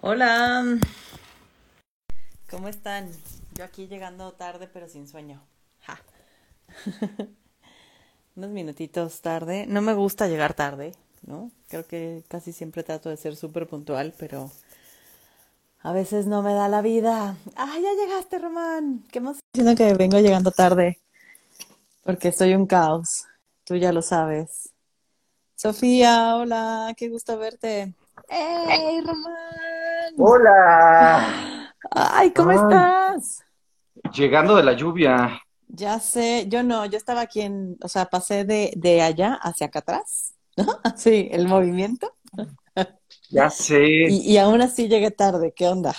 Hola. ¿Cómo están? Yo aquí llegando tarde pero sin sueño. Unos minutitos tarde. No me gusta llegar tarde, ¿no? Creo que casi siempre trato de ser súper puntual, pero a veces no me da la vida. ¡Ah, ya llegaste, Román! ¿Qué más? Diciendo que vengo llegando tarde porque soy un caos. Tú ya lo sabes. Sofía, hola, qué gusto verte. ¡Hey, Román! Hola. Ay, ¿cómo Ay. estás? Llegando de la lluvia. Ya sé, yo no, yo estaba aquí en, o sea, pasé de, de allá hacia acá atrás, ¿no? Sí, el movimiento. Ya sé. Y, y aún así llegué tarde, ¿qué onda?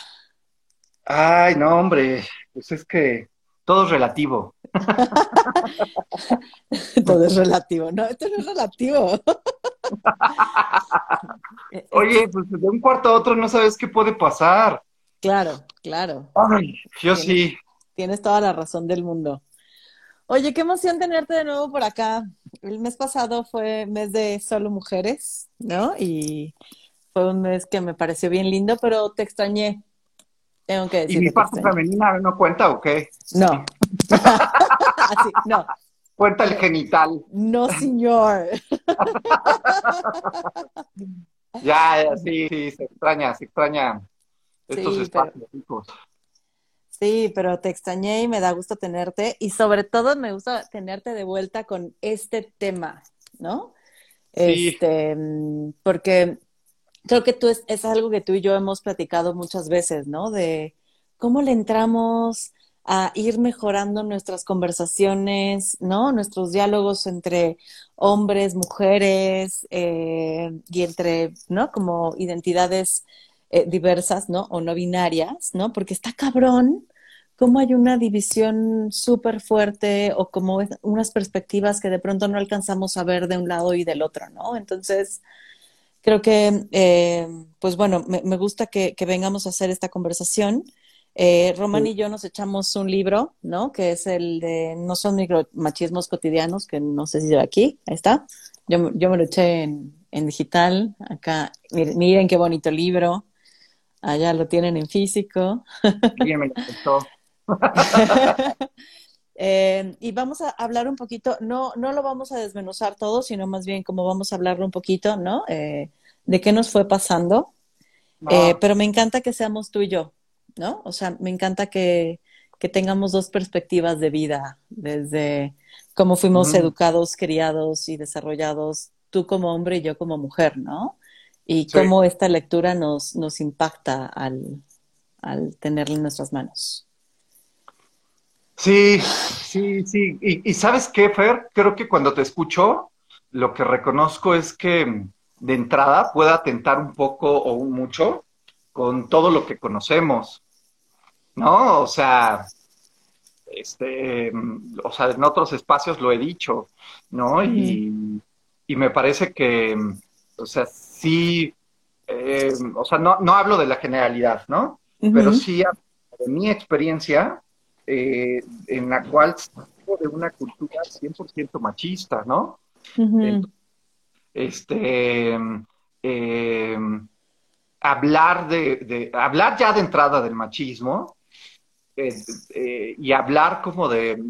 Ay, no, hombre. Pues es que todo es relativo. Todo es relativo, no, esto no es relativo. Eh, Oye, pues de un cuarto a otro no sabes qué puede pasar. Claro, claro, Ay, yo tienes, sí. tienes toda la razón del mundo. Oye, qué emoción tenerte de nuevo por acá. El mes pasado fue mes de solo mujeres, ¿no? Y fue un mes que me pareció bien lindo, pero te extrañé. Tengo que ¿Y decir mi que te parte femenina no cuenta o qué? No. Así, no, Cuenta el genital. no, señor. Ya, ya, sí, sí, se extraña, se extraña estos Sí, pero espacios, chicos. sí, pero te extrañé y me da gusto tenerte. Y sobre todo me gusta tenerte de vuelta con este tema, ¿no? Sí, Este, porque creo que tú es, es algo que tú y yo hemos platicado muchas veces, ¿no? De cómo le entramos a ir mejorando nuestras conversaciones, ¿no? Nuestros diálogos entre hombres, mujeres, eh, y entre, ¿no? Como identidades eh, diversas, ¿no? O no binarias, ¿no? Porque está cabrón cómo hay una división súper fuerte o como unas perspectivas que de pronto no alcanzamos a ver de un lado y del otro, ¿no? Entonces, creo que, eh, pues bueno, me, gusta que vengamos a hacer esta conversación. Eh, Román y yo nos echamos un libro, ¿no? Que es el de No son micromachismos cotidianos, que no sé si se ve aquí, ahí está. Yo, me- yo me lo eché en, en digital, acá, miren, miren qué bonito libro, allá lo tienen en físico. Me lo. Eh, y vamos a hablar un poquito, no, no lo vamos a desmenuzar todo, sino más bien como vamos a hablar un poquito, ¿no? Eh, de qué nos fue pasando. Eh, pero me encanta que seamos tú y yo, ¿no? O sea, me encanta que, que tengamos dos perspectivas de vida, desde cómo fuimos educados, criados y desarrollados, tú como hombre y yo como mujer, ¿no? Y sí. cómo esta lectura nos, nos impacta al, al tenerla en nuestras manos. Sí, sí, sí. Y, y ¿sabes qué, Fer? Creo que cuando te escucho, lo que reconozco es que de entrada puede atentar un poco o un mucho con todo lo que conocemos, ¿no? O sea, este, o sea, en otros espacios lo he dicho, ¿no? Y, y me parece que, o sea, sí, eh, o sea, no, no hablo de la generalidad, ¿no? Pero sí hablo de mi experiencia, eh, en la cual de una cultura 100% machista, ¿no? Entonces, este, eh, hablar de, de- hablar ya de entrada del machismo eh, eh, y hablar como de,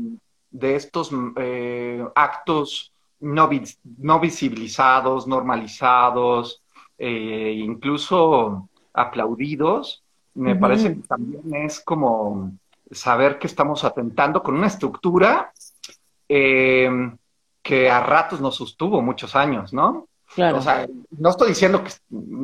de estos eh, actos no, vis- no visibilizados, normalizados, eh, incluso aplaudidos, me parece que también es como saber que estamos atentando con una estructura que a ratos nos sostuvo muchos años, ¿no? O Claro. sea, no estoy diciendo que,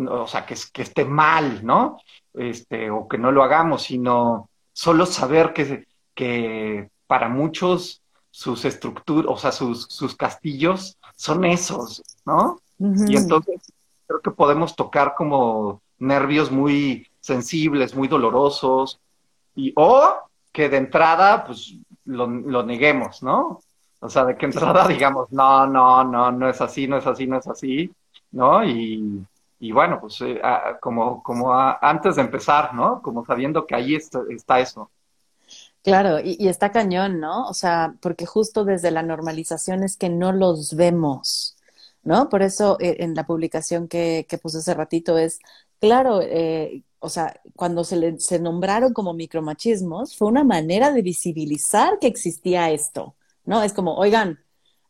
o sea, que, que esté mal, ¿no? Este, o que no lo hagamos, sino solo saber que, que para muchos sus estructuras, o sea, sus, sus castillos son esos, ¿no? Y entonces creo que podemos tocar como nervios muy sensibles, muy dolorosos, y o que de entrada, pues, lo, lo neguemos, ¿no? O sea, de que entrada digamos, no, no, no, no es así, no es así, no es así, ¿no? Y, y bueno, pues eh, a- como, como a- antes de empezar, ¿no? Como sabiendo que ahí está, está eso. Claro, y, y está cañón, ¿no? O sea, porque justo desde la normalización es que no los vemos, ¿no? Por eso eh, en la publicación que, que puse hace ratito es, claro, eh, o sea, cuando se, le, se nombraron como micromachismos, fue una manera de visibilizar que existía esto, ¿no? Es como, oigan,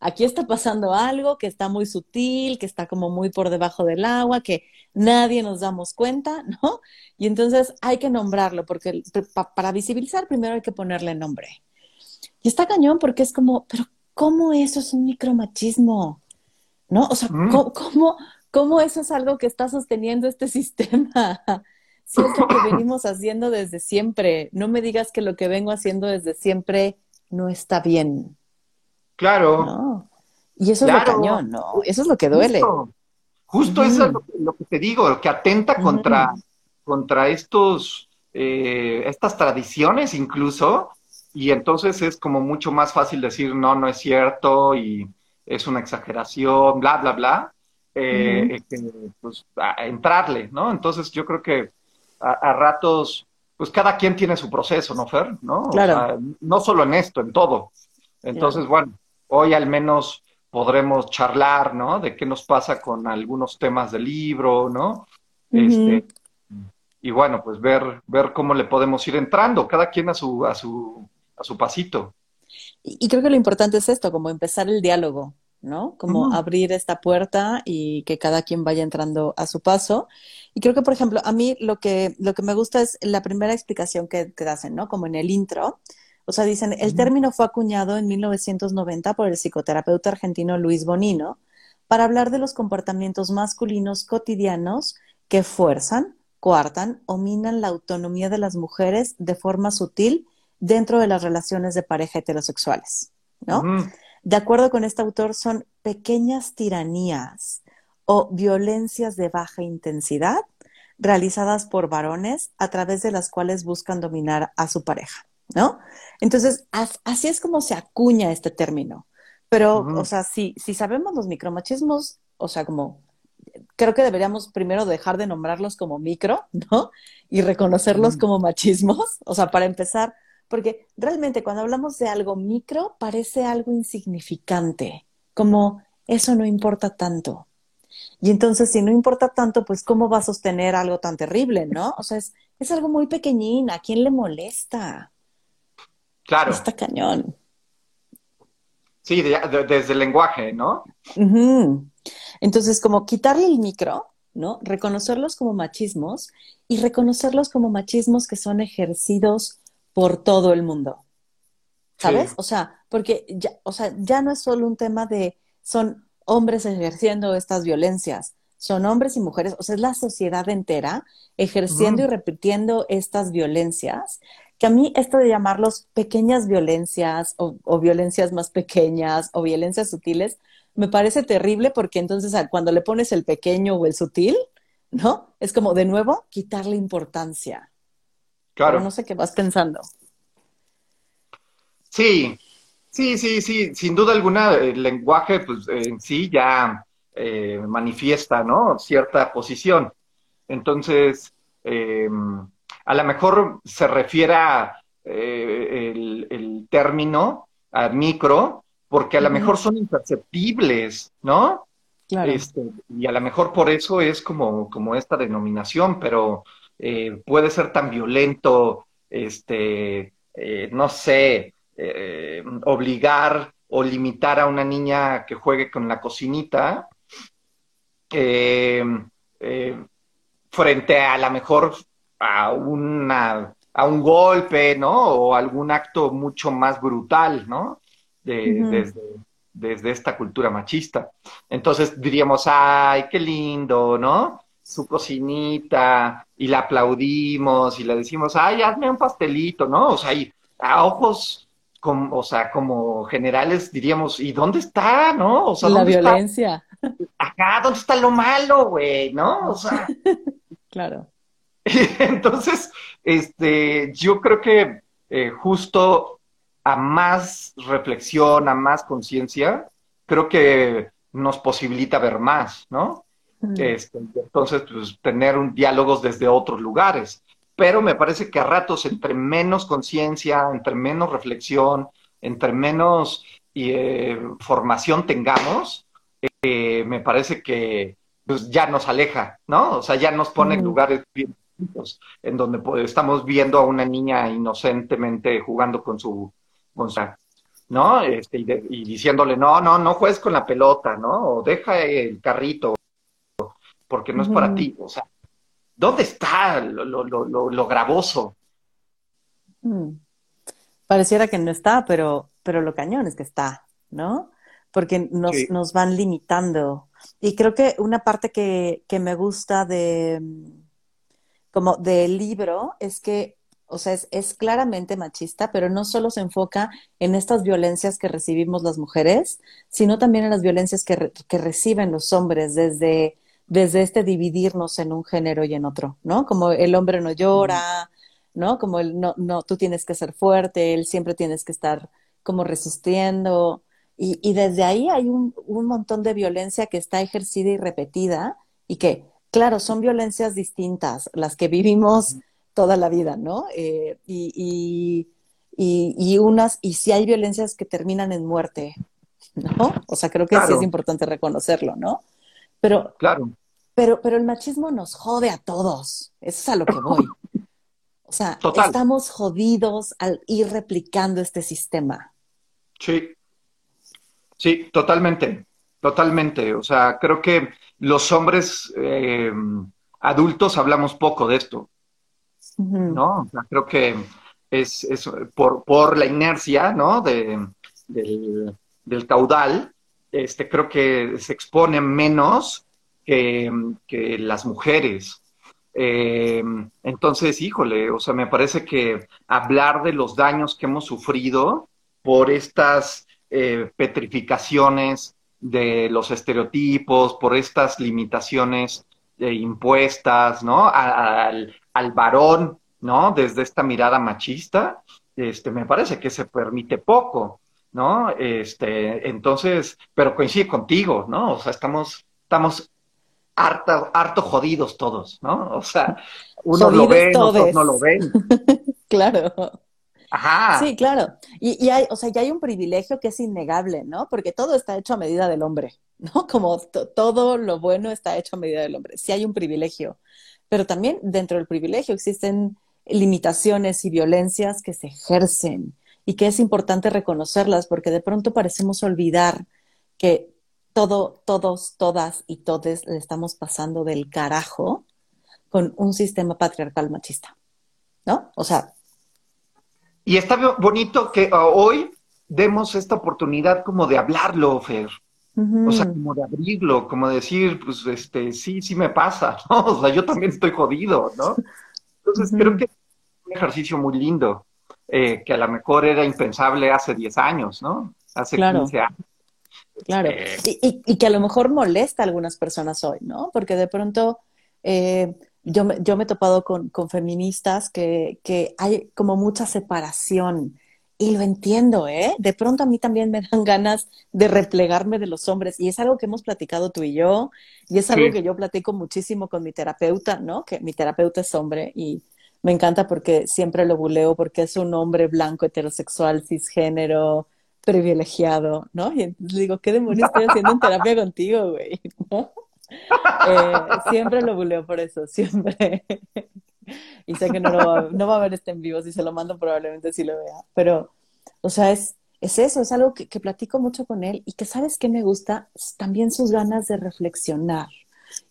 aquí está pasando algo que está muy sutil, que está como muy por debajo del agua, que nadie nos damos cuenta, ¿no? Y entonces hay que nombrarlo, porque para visibilizar primero hay que ponerle nombre. Y está cañón porque es como, pero ¿cómo eso es un micromachismo? ¿No? O sea, mm. ¿cómo, cómo, eso es algo que está sosteniendo este sistema? Si es lo que venimos haciendo desde siempre. No me digas que lo que vengo haciendo desde siempre no está bien. Claro. Y eso es lo cañón, ¿no? Eso es lo que duele. Justo, eso es lo, que te digo, que atenta contra, contra estos, eh, estas tradiciones incluso, y entonces es como mucho más fácil decir, no, no es cierto, y es una exageración, bla, bla, bla, eh, pues a entrarle, ¿no? Entonces yo creo que a, ratos, pues cada quien tiene su proceso, ¿no, Fer? ¿No? Claro. no solo en esto, en todo. Entonces, bueno, hoy al menos podremos charlar, ¿no? De qué nos pasa con algunos temas del libro, ¿no? Este, y bueno, pues ver, ver cómo le podemos ir entrando, cada quien a su, a su, a su pasito. Y, creo que lo importante es esto, como empezar el diálogo, ¿no? Como abrir esta puerta y que cada quien vaya entrando a su paso. Y creo que, por ejemplo, a mí lo que, lo que me gusta es la primera explicación que, que hacen, ¿no? Como en el intro, o sea, dicen, el término fue acuñado en 1990 por el psicoterapeuta argentino Luis Bonino para hablar de los comportamientos masculinos cotidianos que fuerzan, coartan o minan la autonomía de las mujeres de forma sutil dentro de las relaciones de pareja heterosexuales, ¿no? De acuerdo con este autor, son pequeñas tiranías o violencias de baja intensidad realizadas por varones a través de las cuales buscan dominar a su pareja. ¿No? Entonces, así es como se acuña este término. Pero, o sea, si, si sabemos los micromachismos, o sea, como creo que deberíamos primero dejar de nombrarlos como micro, ¿no? Y reconocerlos como machismos, o sea, para empezar, porque realmente cuando hablamos de algo micro parece algo insignificante, como eso no importa tanto. Y entonces, si no importa tanto, pues ¿cómo va a sostener algo tan terrible, no? O sea, es, es algo muy pequeñín, ¿a quién le molesta? Claro. Está cañón. Sí, desde el lenguaje, ¿no? Entonces, como quitarle el micro, ¿no? Reconocerlos como machismos y reconocerlos como machismos que son ejercidos por todo el mundo. ¿Sabes? O sea, porque ya, o sea, ya no es solo un tema de son hombres ejerciendo estas violencias, son hombres y mujeres, o sea, es la sociedad entera ejerciendo y repitiendo estas violencias que a mí esto de llamarlos pequeñas violencias o, violencias más pequeñas o violencias sutiles, me parece terrible porque entonces cuando le pones el pequeño o el sutil, ¿no? Es como de nuevo quitarle importancia. Claro. Pero no sé qué vas pensando. Sí, sí, sí, sí, sin duda alguna el lenguaje pues en sí ya eh, manifiesta, ¿no? Cierta posición. Entonces, eh, a lo mejor se refiere eh, el, término a micro, porque a lo mejor son imperceptibles, ¿no? Claro. Este, y a lo mejor por eso es como, como esta denominación, pero eh, puede ser tan violento, este, eh, no sé, obligar o limitar a una niña que juegue con la cocinita, frente a, a lo mejor a, una, a un golpe, ¿no? O algún acto mucho más brutal, ¿no? desde, desde esta cultura machista. Entonces diríamos, ay, qué lindo, ¿no? Su cocinita, y la aplaudimos, y le decimos, ay, hazme un pastelito, ¿no? O sea, y a ojos como, o sea, como generales diríamos, ¿y dónde está, no? O sea, la violencia. Acá, ¿dónde está lo malo, güey? ¿No? O sea. claro. Entonces, este, yo creo que eh, justo a más reflexión, a más conciencia, creo que nos posibilita ver más, ¿no? Este, entonces, pues, tener un, diálogos desde otros lugares. Pero me parece que a ratos, entre menos conciencia, entre menos reflexión, entre menos eh, formación tengamos, eh, me parece que pues, ya nos aleja, ¿no? O sea, ya nos pone en lugares bien, en donde pues, estamos viendo a una niña inocentemente jugando con su, con ¿no? Este, y, diciéndole, no, no, no juegues con la pelota, ¿no? O deja el carrito, porque no es para ti. O sea, ¿dónde está lo, lo, lo, lo gravoso? Mm. Pareciera que no está, pero, pero lo cañón es que está, ¿no? Porque nos, nos van limitando. Y creo que una parte que, que me gusta de como del libro es que o sea, es, claramente machista, pero no solo se enfoca en estas violencias que recibimos las mujeres, sino también en las violencias que, que reciben los hombres desde, desde este dividirnos en un género y en otro, ¿no? Como el hombre no llora, ¿no? Como el no, no, tú tienes que ser fuerte, él siempre tienes que estar como resistiendo. Y, y desde ahí hay un, un montón de violencia que está ejercida y repetida y que, claro, son violencias distintas, las que vivimos toda la vida, ¿no? Eh, y, y, y, unas, y si hay violencias que terminan en muerte, ¿no? O sea, creo que sí es importante reconocerlo, ¿no? Pero, claro. pero, pero el machismo nos jode a todos, eso es a lo que voy. O sea, estamos jodidos al ir replicando este sistema. Sí, sí, totalmente, totalmente. O sea, creo que los hombres eh, adultos hablamos poco de esto. ¿no? creo que es, es por, por, la inercia, ¿no? De, del, del, caudal, este, creo que se expone menos que, que las mujeres. Eh, entonces, híjole, o sea, me parece que hablar de los daños que hemos sufrido por estas eh, petrificaciones de los estereotipos, por estas limitaciones eh, impuestas, ¿no? Al, al varón, ¿no? Desde esta mirada machista, este, me parece que se permite poco, ¿no? Este, entonces, pero coincide contigo, ¿no? O sea, estamos, estamos harto, harto jodidos todos, ¿no? O sea, uno lo ve, otros no lo ven. claro. Sí, claro. Y, y, hay, o sea, ya hay un privilegio que es innegable, ¿no? Porque todo está hecho a medida del hombre, ¿no? Como todo lo bueno está hecho a medida del hombre. Sí hay un privilegio pero también dentro del privilegio existen limitaciones y violencias que se ejercen y que es importante reconocerlas porque de pronto parecemos olvidar que todo, todos, todas y todes le estamos pasando del carajo con un sistema patriarcal machista, ¿no? O sea. Y está bonito que ah, hoy demos esta oportunidad como de hablarlo, Fer. O sea, como de abrirlo, como decir, pues, este, sí, sí me pasa, ¿no? O sea, yo también estoy jodido, ¿no? Entonces, creo que es un ejercicio muy lindo, eh, que a lo mejor era impensable hace 10 años, ¿no? Hace 15 años. Claro, este y, y, que a lo mejor molesta a algunas personas hoy, ¿no? Porque de pronto eh, yo, me, yo me he topado con, con feministas que, que hay como mucha separación y lo entiendo, ¿eh? De pronto a mí también me dan ganas de replegarme de los hombres y es algo que hemos platicado tú y yo y es algo que yo platico muchísimo con mi terapeuta, ¿no? Que mi terapeuta es hombre y me encanta porque siempre lo buleo porque es un hombre blanco, heterosexual, cisgénero, privilegiado, ¿no? Y digo, ¿qué demonios estoy haciendo en terapia contigo, güey? Eh, siempre lo buleo por eso, siempre y sé que no, va, no va a ver este en vivo, si se lo mando probablemente sí lo vea, pero, o sea, es, es eso, es algo que, platico mucho con él y que sabes que me gusta, también sus ganas de reflexionar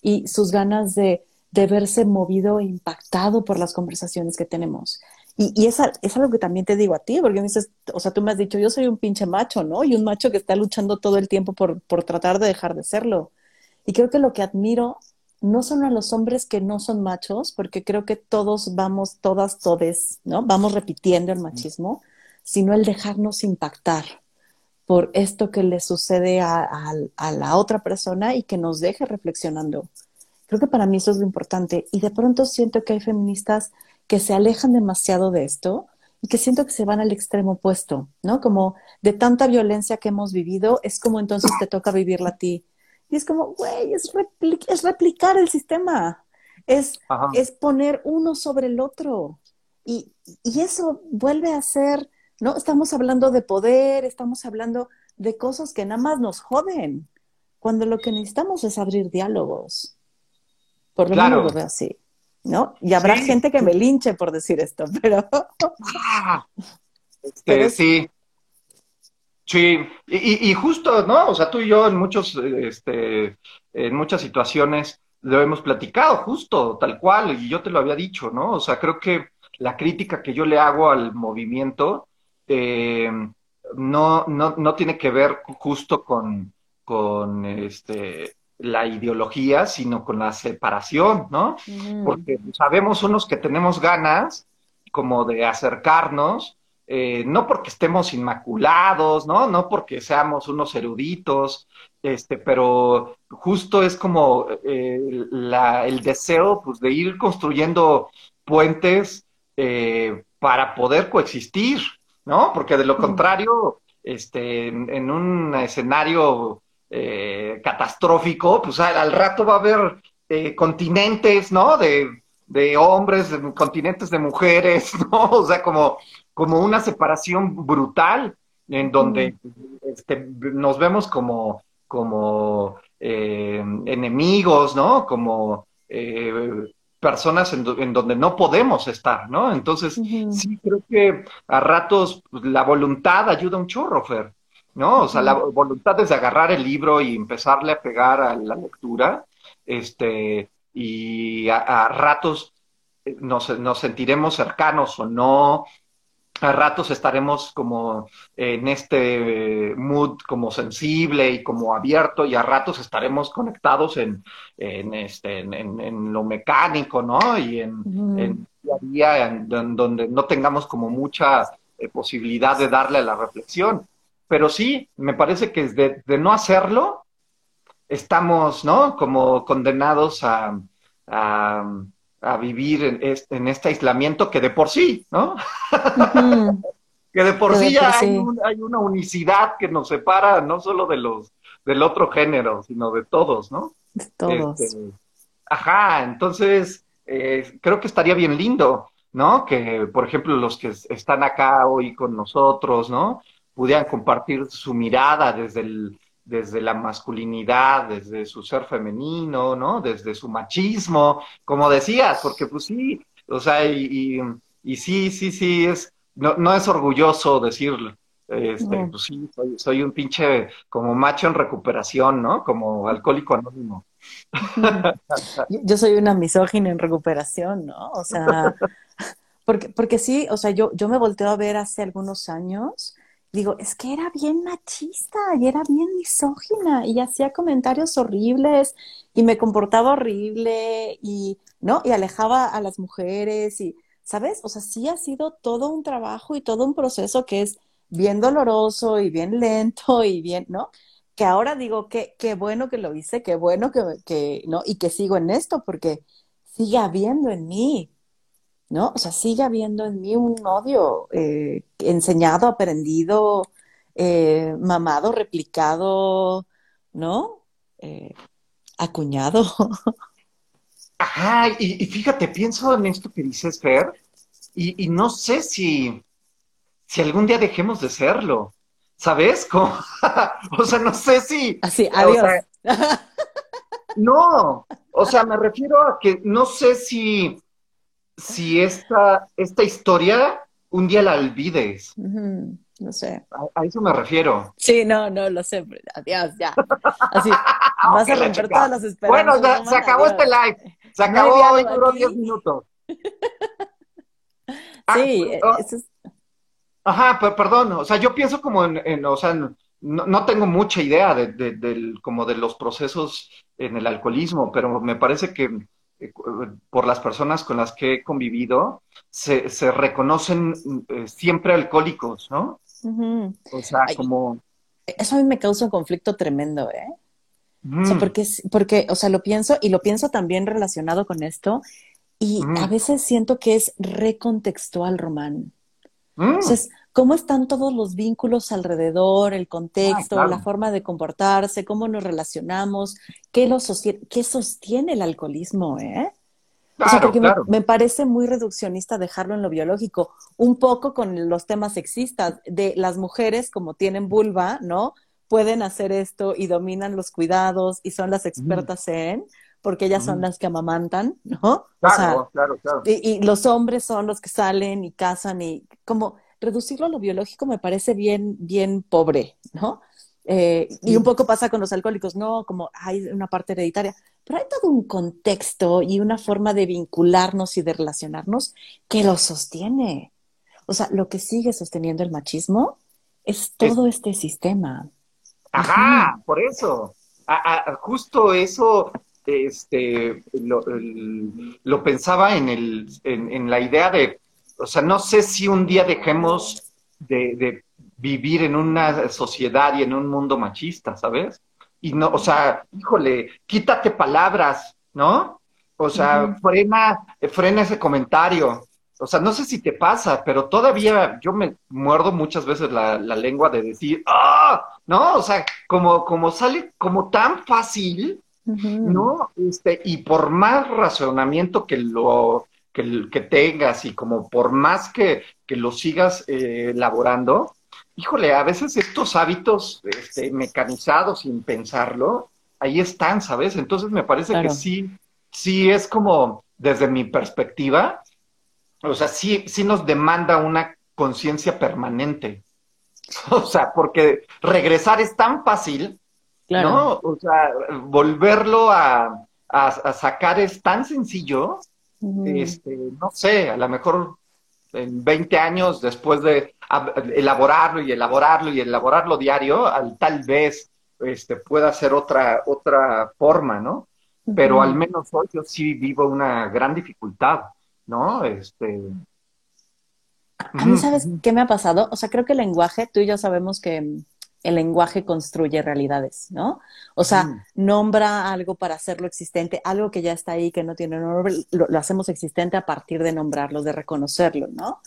y sus ganas de, verse movido e impactado por las conversaciones que tenemos. Y, y es, algo que también te digo a ti, porque me dices, o sea, tú me has dicho, yo soy un pinche macho, ¿no? Y un macho que está luchando todo el tiempo por tratar de dejar de serlo. Y creo que lo que admiro no son a los hombres que no son machos, porque creo que todos vamos, todas, todes, ¿no? Vamos repitiendo el machismo, sino el dejarnos impactar por esto que le sucede a, a, la otra persona y que nos deje reflexionando. Creo que para mí eso es lo importante. Y de pronto siento que hay feministas que se alejan demasiado de esto y que siento que se van al extremo opuesto, ¿no? Como de tanta violencia que hemos vivido, es como entonces te toca vivirla a ti y es como, güey, es, es, replicar el sistema, es, es poner uno sobre el otro. Y, y eso vuelve a ser, ¿no? Estamos hablando de poder, estamos hablando de cosas que nada más nos joden, cuando lo que necesitamos es abrir diálogos. Por lo menos lo veo así. ¿no? Y habrá gente que me linche por decir esto, pero... Ah, este, sí. Sí, y, y, justo, ¿no? O sea, tú y yo en muchos, este, en muchas situaciones lo hemos platicado, justo, tal cual, y yo te lo había dicho, ¿no? O sea, creo que la crítica que yo le hago al movimiento eh, no, no, no tiene que ver justo con, con este, la ideología, sino con la separación, ¿no? Porque sabemos unos que tenemos ganas como de acercarnos, eh, no porque estemos inmaculados, ¿no? No porque seamos unos eruditos, este, pero justo es como eh, la, el deseo pues, de ir construyendo puentes eh, para poder coexistir, ¿no? Porque de lo contrario, este, en, un escenario eh, catastrófico, pues al, rato va a haber eh, continentes, ¿no? De, de hombres, continentes de mujeres, ¿no? O sea, como, como una separación brutal en donde este, nos vemos como, como eh, enemigos, ¿no? Como personas en, donde no podemos estar, ¿no? Entonces, sí creo que a ratos pues, la voluntad ayuda un chorro, Fer, ¿no? O sea, la voluntad es de agarrar el libro y empezarle a pegar a la lectura, este, y a, ratos eh, nos, nos sentiremos cercanos o no, a ratos estaremos como en este mood como sensible y como abierto y a ratos estaremos conectados en, en, este, en, lo mecánico, ¿no? Y en, en día a día, en, donde no tengamos como mucha eh, posibilidad de darle a la reflexión. Pero sí, me parece que de, de no hacerlo, estamos, ¿no? Como condenados a, a a vivir en este, en este, aislamiento que de por sí, ¿no? que de por sí ya hay, una unicidad que nos separa no solo de los del otro género, sino de todos, ¿no? De todos. Este, ajá, entonces eh, creo que estaría bien lindo, ¿no? Que, por ejemplo, los que están acá hoy con nosotros, ¿no? Pudieran compartir su mirada desde el, desde la masculinidad, desde su ser femenino, ¿no? Desde su machismo, como decías, porque pues sí, o sea, y, y, sí, sí, sí, es, no, no es orgulloso decirlo. Este, pues sí, soy, un pinche como macho en recuperación, ¿no? Como alcohólico anónimo. Yo soy una misógina en recuperación, ¿no? O sea, porque, porque sí, o sea, yo, yo me volteo a ver hace algunos años digo, es que era bien machista y era bien misógina y hacía comentarios horribles y me comportaba horrible y, ¿no? Y alejaba a las mujeres y, ¿sabes? O sea, sí ha sido todo un trabajo y todo un proceso que es bien doloroso y bien lento y bien, ¿no? Que ahora digo, qué, qué bueno que lo hice, qué bueno que, que, ¿no? Y que sigo en esto porque sigue habiendo en mí ¿no? O sea, sigue habiendo en mí un odio eh, enseñado, aprendido, eh, mamado, replicado, ¿no? Eh, acuñado. Ajá, y, fíjate, pienso en esto que dices, Fer, y, no sé si, si algún día dejemos de serlo, ¿sabes? o sea, no sé si... Así, adiós. no, o sea, me refiero a que no sé si si esta, esta historia un día la olvides. No sé. A, eso me refiero. Sí, no, no, lo sé. Adiós, ya. Así, vas a romper todas las esperanzas. Bueno, se acabó este live. Se acabó, hoy duró 10 minutos. sí, ah, oh. Ajá, perdón, o sea, yo pienso como en, o sea, no, no, tengo mucha idea de, de, como de los procesos en el alcoholismo, pero me parece que eh, por las personas con las que he convivido, se, se reconocen eh, siempre alcohólicos, ¿no? O sea, como... Eso a mí me causa un conflicto tremendo, ¿eh? O sea, porque, porque, o sea, lo pienso y lo pienso también relacionado con esto y a veces siento que es recontextual, Román. Entonces, ¿cómo están todos los vínculos alrededor, el contexto, la forma de comportarse, cómo nos relacionamos, qué, lo qué sostiene el alcoholismo, eh? o sea, porque me, parece muy reduccionista dejarlo en lo biológico, un poco con los temas sexistas de las mujeres como tienen vulva, ¿no? Pueden hacer esto y dominan los cuidados y son las expertas en, porque ellas son las que amamantan, ¿no? Claro, claro, claro. Y, los hombres son los que salen y cazan y como reducirlo a lo biológico me parece bien, bien pobre, ¿no? Eh, y un poco pasa con los alcohólicos, no, como hay una parte hereditaria, pero hay todo un contexto y una forma de vincularnos y de relacionarnos que lo sostiene. O sea, lo que sigue sosteniendo el machismo es todo este sistema. Ajá, por eso. justo eso este, lo, pensaba en, el, en, la idea de, o sea, no sé si un día dejemos de, vivir en una sociedad y en un mundo machista, ¿sabes? Y no, o sea, híjole, quítate palabras, ¿no? O sea, frena, frena ese comentario. O sea, no sé si te pasa, pero todavía yo me muerdo muchas veces la, lengua de decir, ¡ah! ¿No? O sea, como, como sale como tan fácil, ¿no? Este, y por más razonamiento que lo que, que tengas y como por más que, que lo sigas eh, elaborando, híjole, a veces estos hábitos este, mecanizados sin pensarlo, ahí están, ¿sabes? Entonces me parece que sí, sí es como, desde mi perspectiva, o sea, sí, sí nos demanda una conciencia permanente. O sea, porque regresar es tan fácil, ¿no? O sea, volverlo a, sacar es tan sencillo, este, no sé, a lo mejor en 20 años después de elaborarlo y elaborarlo y elaborarlo diario, al, tal vez este, pueda ser otra, otra forma, ¿no? Pero al menos hoy yo sí vivo una gran dificultad. ¿no? Este... A mí, ¿sabes qué me ha pasado? O sea, creo que el lenguaje, tú y yo sabemos que el lenguaje construye realidades, ¿no? O sea, nombra algo para hacerlo existente, algo que ya está ahí, que no tiene nombre, lo, hacemos existente a partir de nombrarlo, de reconocerlo, ¿no?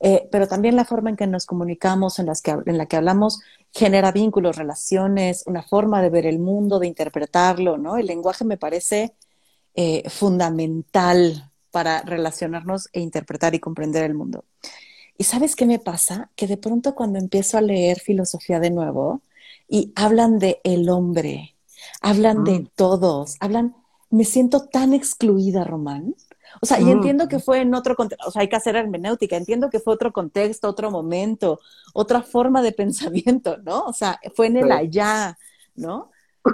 Eh, pero también la forma en que nos comunicamos, en, las que, en la que hablamos, genera vínculos, relaciones, una forma de ver el mundo, de interpretarlo, ¿no? El lenguaje me parece eh, fundamental para relacionarnos e interpretar y comprender el mundo. ¿Y sabes qué me pasa? Que de pronto cuando empiezo a leer filosofía de nuevo y hablan de el hombre, hablan de mm. todos, hablan, me siento tan excluida, Román. O sea, y mm. entiendo que fue en otro contexto, o sea, hay que hacer hermenéutica, entiendo que fue otro contexto, otro momento, otra forma de pensamiento, ¿no? O sea, fue en el allá, ¿no?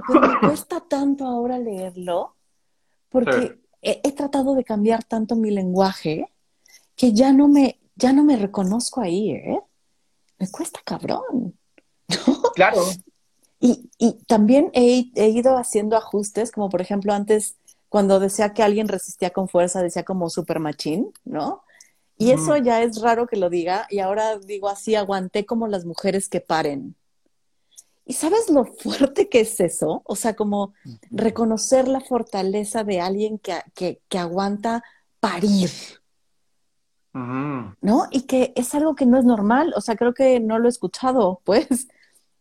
Pero me cuesta tanto ahora leerlo porque he, tratado de cambiar tanto mi lenguaje que ya no me, ya no me reconozco ahí, ¿eh? Me cuesta cabrón. Claro. Y, y también he, he, ido haciendo ajustes, como por ejemplo antes, cuando decía que alguien resistía con fuerza, decía como super machín, ¿no? Y eso ya es raro que lo diga, y ahora digo así, aguanté como las mujeres que paren. ¿Y sabes lo fuerte que es eso? O sea, como reconocer la fortaleza de alguien que, que, aguanta parir. ¿No? Y que es algo que no es normal. O sea, creo que no lo he escuchado, pues.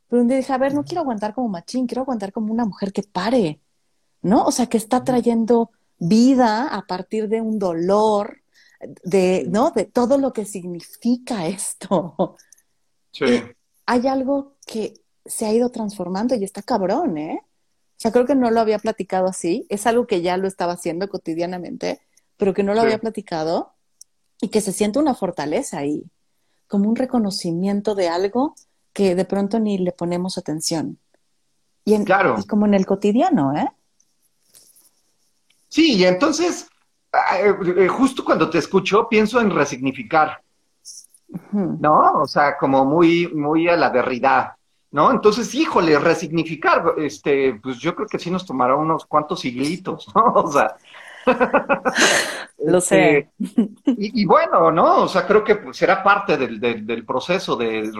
Pero un día dije, a ver, no quiero aguantar como machín, quiero aguantar como una mujer que pare. ¿No? O sea, que está trayendo vida a partir de un dolor, de, ¿no? De todo lo que significa esto. Sí. hay algo que se ha ido transformando y está cabrón, ¿eh? O sea, creo que no lo había platicado así. Es algo que ya lo estaba haciendo cotidianamente, pero que no lo había platicado y que se siente una fortaleza ahí, como un reconocimiento de algo que de pronto ni le ponemos atención. Y, en, claro. y como en el cotidiano, ¿eh? Sí, y entonces, eh, justo cuando te escucho, pienso en resignificar. ¿No? O sea, como muy, muy a la derrida. ¿no? Entonces, híjole, resignificar, este, pues yo creo que sí nos tomará unos cuantos siglitos, ¿no? O sea. Lo sé. Este, y, bueno, ¿no? O sea, creo que será parte del, del, proceso de,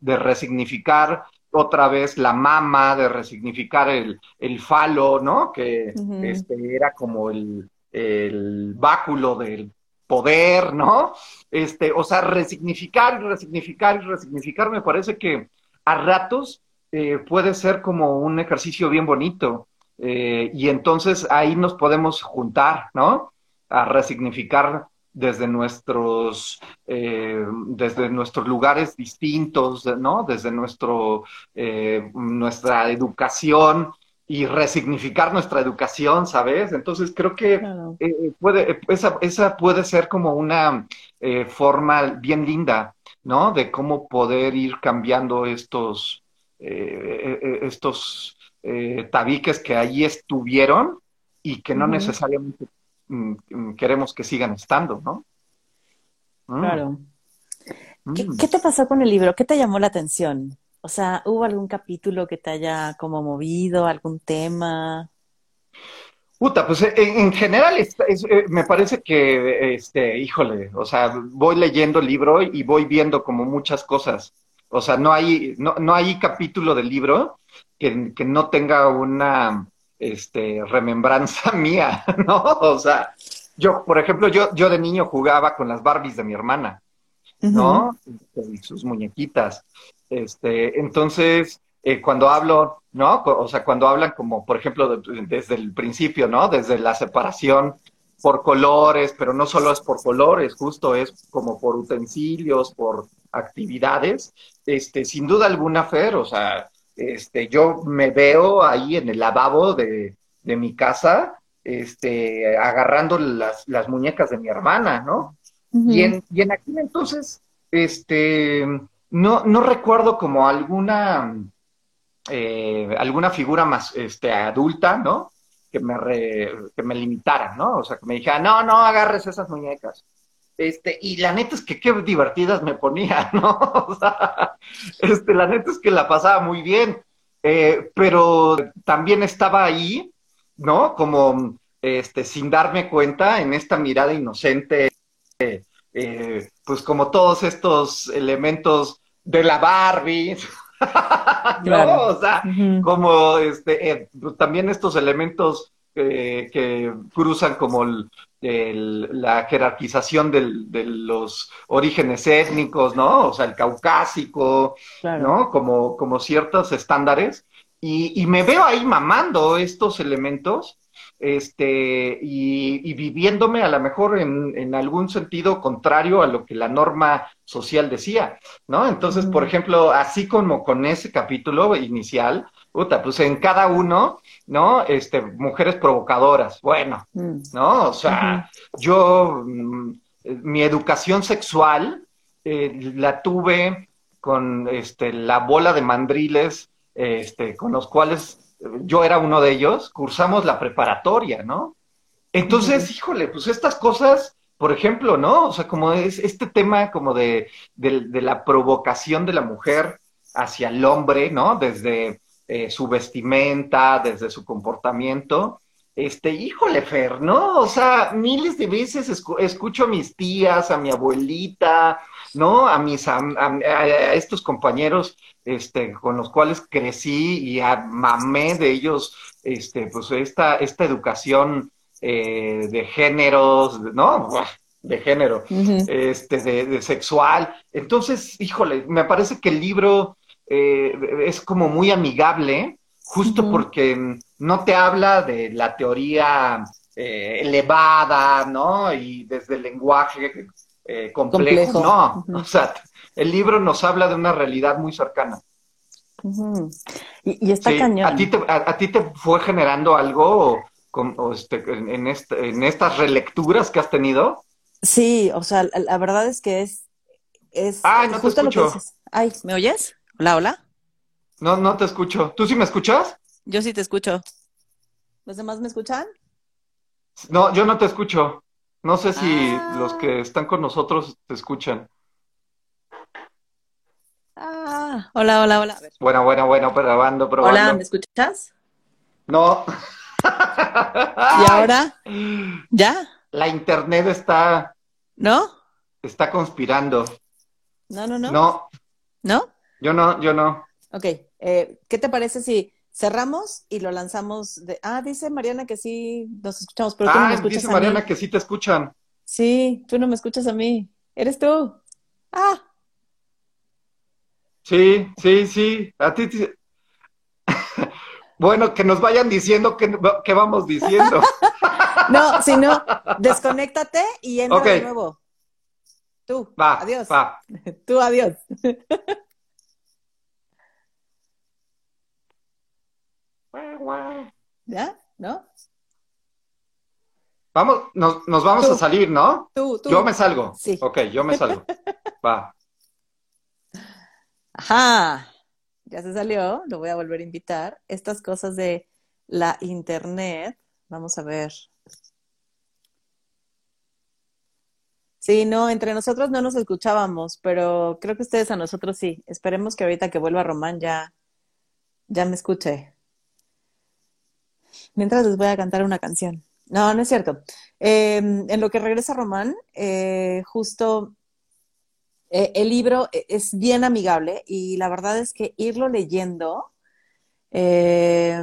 de, resignificar otra vez la mama, de resignificar el, el falo, ¿no? Que este, era como el, el báculo del poder, ¿no? Este, o sea, resignificar y resignificar y resignificar, me parece que a ratos eh, puede ser como un ejercicio bien bonito. Eh, y entonces ahí nos podemos juntar, ¿no? A resignificar desde nuestros, eh, desde nuestros lugares distintos, ¿no? Desde nuestro, nuestra educación, y resignificar nuestra educación, ¿sabes? Entonces creo que eh, puede, esa, esa, puede ser como una eh, forma bien linda, ¿no? De cómo poder ir cambiando estos, eh, tabiques que allí estuvieron y que no necesariamente mm, mm, queremos que sigan estando, ¿no? Mm. Claro. ¿Qué, te pasó con el libro? ¿Qué te llamó la atención? O sea, ¿hubo algún capítulo que te haya como movido, algún tema? Puta, pues eh, en, general eh, me parece que, este, híjole, o sea, voy leyendo el libro y voy viendo como muchas cosas. O sea, no hay, no, no hay capítulo del libro que, que no tenga una este, remembranza mía, ¿no? O sea, yo, por ejemplo, yo, yo de niño jugaba con las Barbies de mi hermana, ¿no? Y sus muñequitas. Este, entonces, eh, cuando hablo, ¿no? O sea, cuando hablan como, por ejemplo, desde el principio, ¿no? Desde la separación por colores, pero no solo es por colores, justo es como por utensilios, por actividades, este, sin duda alguna, Fer, o sea, este, yo me veo ahí en el lavabo de, de mi casa, este, agarrando las, las, muñecas de mi hermana, ¿no? y, en, y en aquel entonces, este, no, no recuerdo como alguna, eh, alguna figura más este, adulta, ¿no? Que me, que me limitara, ¿no? O sea, que me dijera, no, no agarres esas muñecas. Este, y la neta es que qué divertidas me ponía, ¿no? O sea, este, la neta es que la pasaba muy bien. Eh, pero también estaba ahí, ¿no? Como, este, sin darme cuenta, en esta mirada inocente, eh, pues como todos estos elementos de la Barbie, ¿no? O sea, como este, eh, pues, también estos elementos eh, que cruzan como la jerarquización de los orígenes étnicos, ¿no? O sea, el caucásico, ¿no? Como, como ciertos estándares. Y, y me veo ahí mamando estos elementos este, y, viviéndome a lo mejor en, algún sentido contrario a lo que la norma social decía, ¿no? Entonces, por ejemplo, así como con ese capítulo inicial, puta, pues en cada uno, ¿no? Este, mujeres provocadoras, bueno, mm. ¿no? O sea, yo, mm, mi educación sexual eh, la tuve con este, la bola de mandriles, este, con los cuales yo era uno de ellos, cursamos la preparatoria, ¿no? Entonces, híjole, pues estas cosas, por ejemplo, ¿no? O sea, como es este tema como de, la provocación de la mujer hacia el hombre, ¿no? Desde eh, su vestimenta, desde su comportamiento. Este, híjole, Fer, ¿no? O sea, miles de veces escucho a mis tías, a mi abuelita, ¿no? A mis, a, estos compañeros, este, con los cuales crecí y mamé de ellos, este, pues esta, esta educación eh, de géneros, ¿no? De género, este, de, sexual. Entonces, híjole, me parece que el libro eh, es como muy amigable, justo porque no te habla de la teoría eh, elevada, ¿no? Y desde el lenguaje eh, complejo. No, o sea, el libro nos habla de una realidad muy cercana. y, está cañón. ¿A ti, te, a, ti te fue generando algo este, en, este, en estas relecturas que has tenido? Sí, o sea, la, verdad es que es, es Ay, no te escucho. Ay, ¿me oyes? Hola, hola. No, no te escucho. ¿Tú sí me escuchas? Yo sí te escucho. ¿Los demás me escuchan? No, yo no te escucho. No sé si los que ah. están con nosotros te escuchan. Ah, hola, hola, hola. Bueno, bueno, bueno, probando, probando. Hola, ¿me escuchas? No. ¿Y ahora? ¿Ya? La internet está. ¿No? Está conspirando. No, no, no. No. ¿No? Yo no, yo no. Ok. Eh, ¿Qué te parece si cerramos y lo lanzamos de... Ah, dice Mariana que sí nos escuchamos, pero tú no me ah, escuchas dice Mariana que sí te escuchan. Sí, tú no me escuchas a mí. ¿Eres tú? Ah. Sí, sí, sí. A ti Bueno, que nos vayan diciendo qué, vamos diciendo. no, si no, desconéctate y entra de nuevo. Tú, va, adiós. Va. Tú, adiós. ¿Ya? ¿No? Vamos, nos, nos vamos Tú. a salir, ¿no? Tú, tú. Yo me salgo. Sí. Ok, yo me salgo. Va. Ajá, ya se salió, lo voy a volver a invitar. Estas cosas de la internet, vamos a ver. Sí, no, entre nosotros no nos escuchábamos, pero creo que ustedes a nosotros sí. Esperemos que ahorita que vuelva Román ya, ya me escuche. Mientras les voy a cantar una canción. No, no es cierto. Eh, en lo que regresa Román, eh, justo eh, el libro e- es bien amigable y la verdad es que irlo leyendo eh,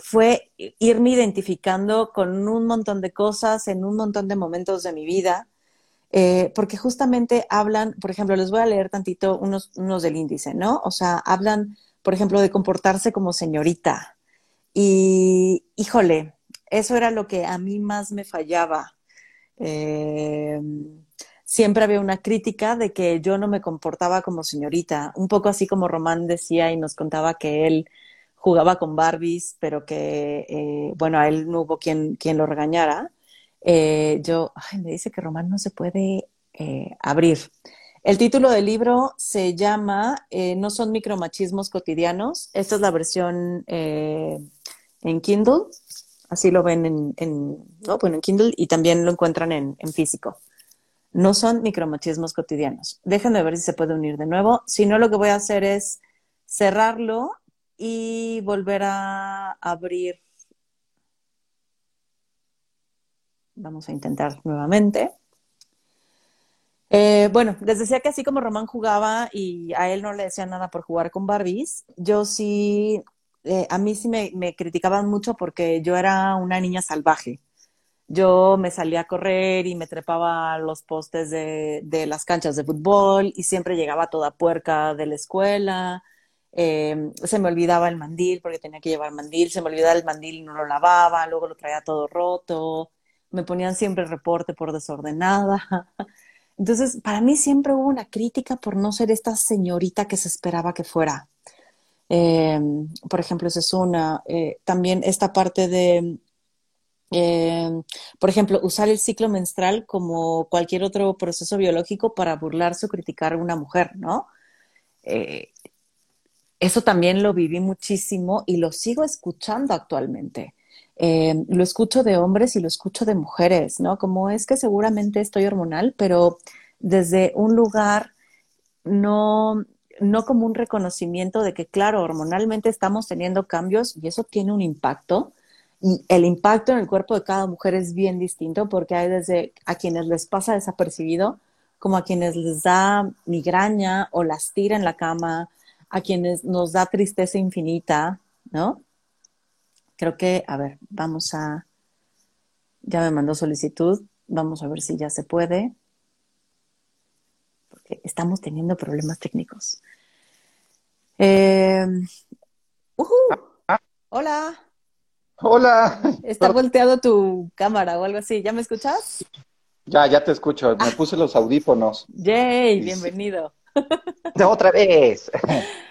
fue irme identificando con un montón de cosas en un montón de momentos de mi vida, eh, porque justamente hablan, por ejemplo, les voy a leer tantito unos, unos del índice, ¿no? O sea, hablan, por ejemplo, de comportarse como señorita. Y, híjole, eso era lo que a mí más me fallaba. Eh, siempre había una crítica de que yo no me comportaba como señorita, un poco así como Román decía y nos contaba que él jugaba con Barbies, pero que, eh, bueno, a él no hubo quien, quien lo regañara. Eh, yo, ay, me dice que Román no se puede abrir. El título del libro se llama No son micromachismos cotidianos. Esta es la versión en Kindle, así lo ven en, en, no, bueno, en Kindle y también lo encuentran en, físico. No son micromachismos cotidianos. Déjenme ver si se puede unir de nuevo. Si no, lo que voy a hacer es cerrarlo y volver a abrir. Vamos a intentar nuevamente. Eh, bueno, les decía que así como Román jugaba y a él no le decían nada por jugar con Barbies, yo sí, eh, a mí sí me, criticaban mucho porque yo era una niña salvaje. Yo me salía a correr y me trepaba a los postes de, las canchas de fútbol y siempre llegaba toda puerca de la escuela. Eh, se me olvidaba el mandil porque tenía que llevar mandil, se me olvidaba el mandil y no lo lavaba, luego lo traía todo roto, me ponían siempre reporte por desordenada. Entonces, para mí siempre hubo una crítica por no ser esta señorita que se esperaba que fuera. Eh, por ejemplo, esa es una. Eh, también esta parte de, eh, por ejemplo, usar el ciclo menstrual como cualquier otro proceso biológico para burlarse o criticar a una mujer, ¿no? Eh, eso también lo viví muchísimo y lo sigo escuchando actualmente. Eh, lo escucho de hombres y lo escucho de mujeres, ¿no? Como es que seguramente estoy hormonal, pero desde un lugar no, no como un reconocimiento de que, claro, hormonalmente estamos teniendo cambios y eso tiene un impacto. Y el impacto en el cuerpo de cada mujer es bien distinto porque hay desde a quienes les pasa desapercibido, como a quienes les da migraña o las tira en la cama, a quienes nos da tristeza infinita, ¿no? Creo que, a ver, vamos a, ya me mandó solicitud, vamos a ver si ya se puede, estamos teniendo problemas técnicos. Eh, ujú. Hola, Hola. está volteado tu cámara o algo así, ¿ya me escuchas? Ya, ya te escucho. Me puse los audífonos. Yay, bienvenido. Otra vez.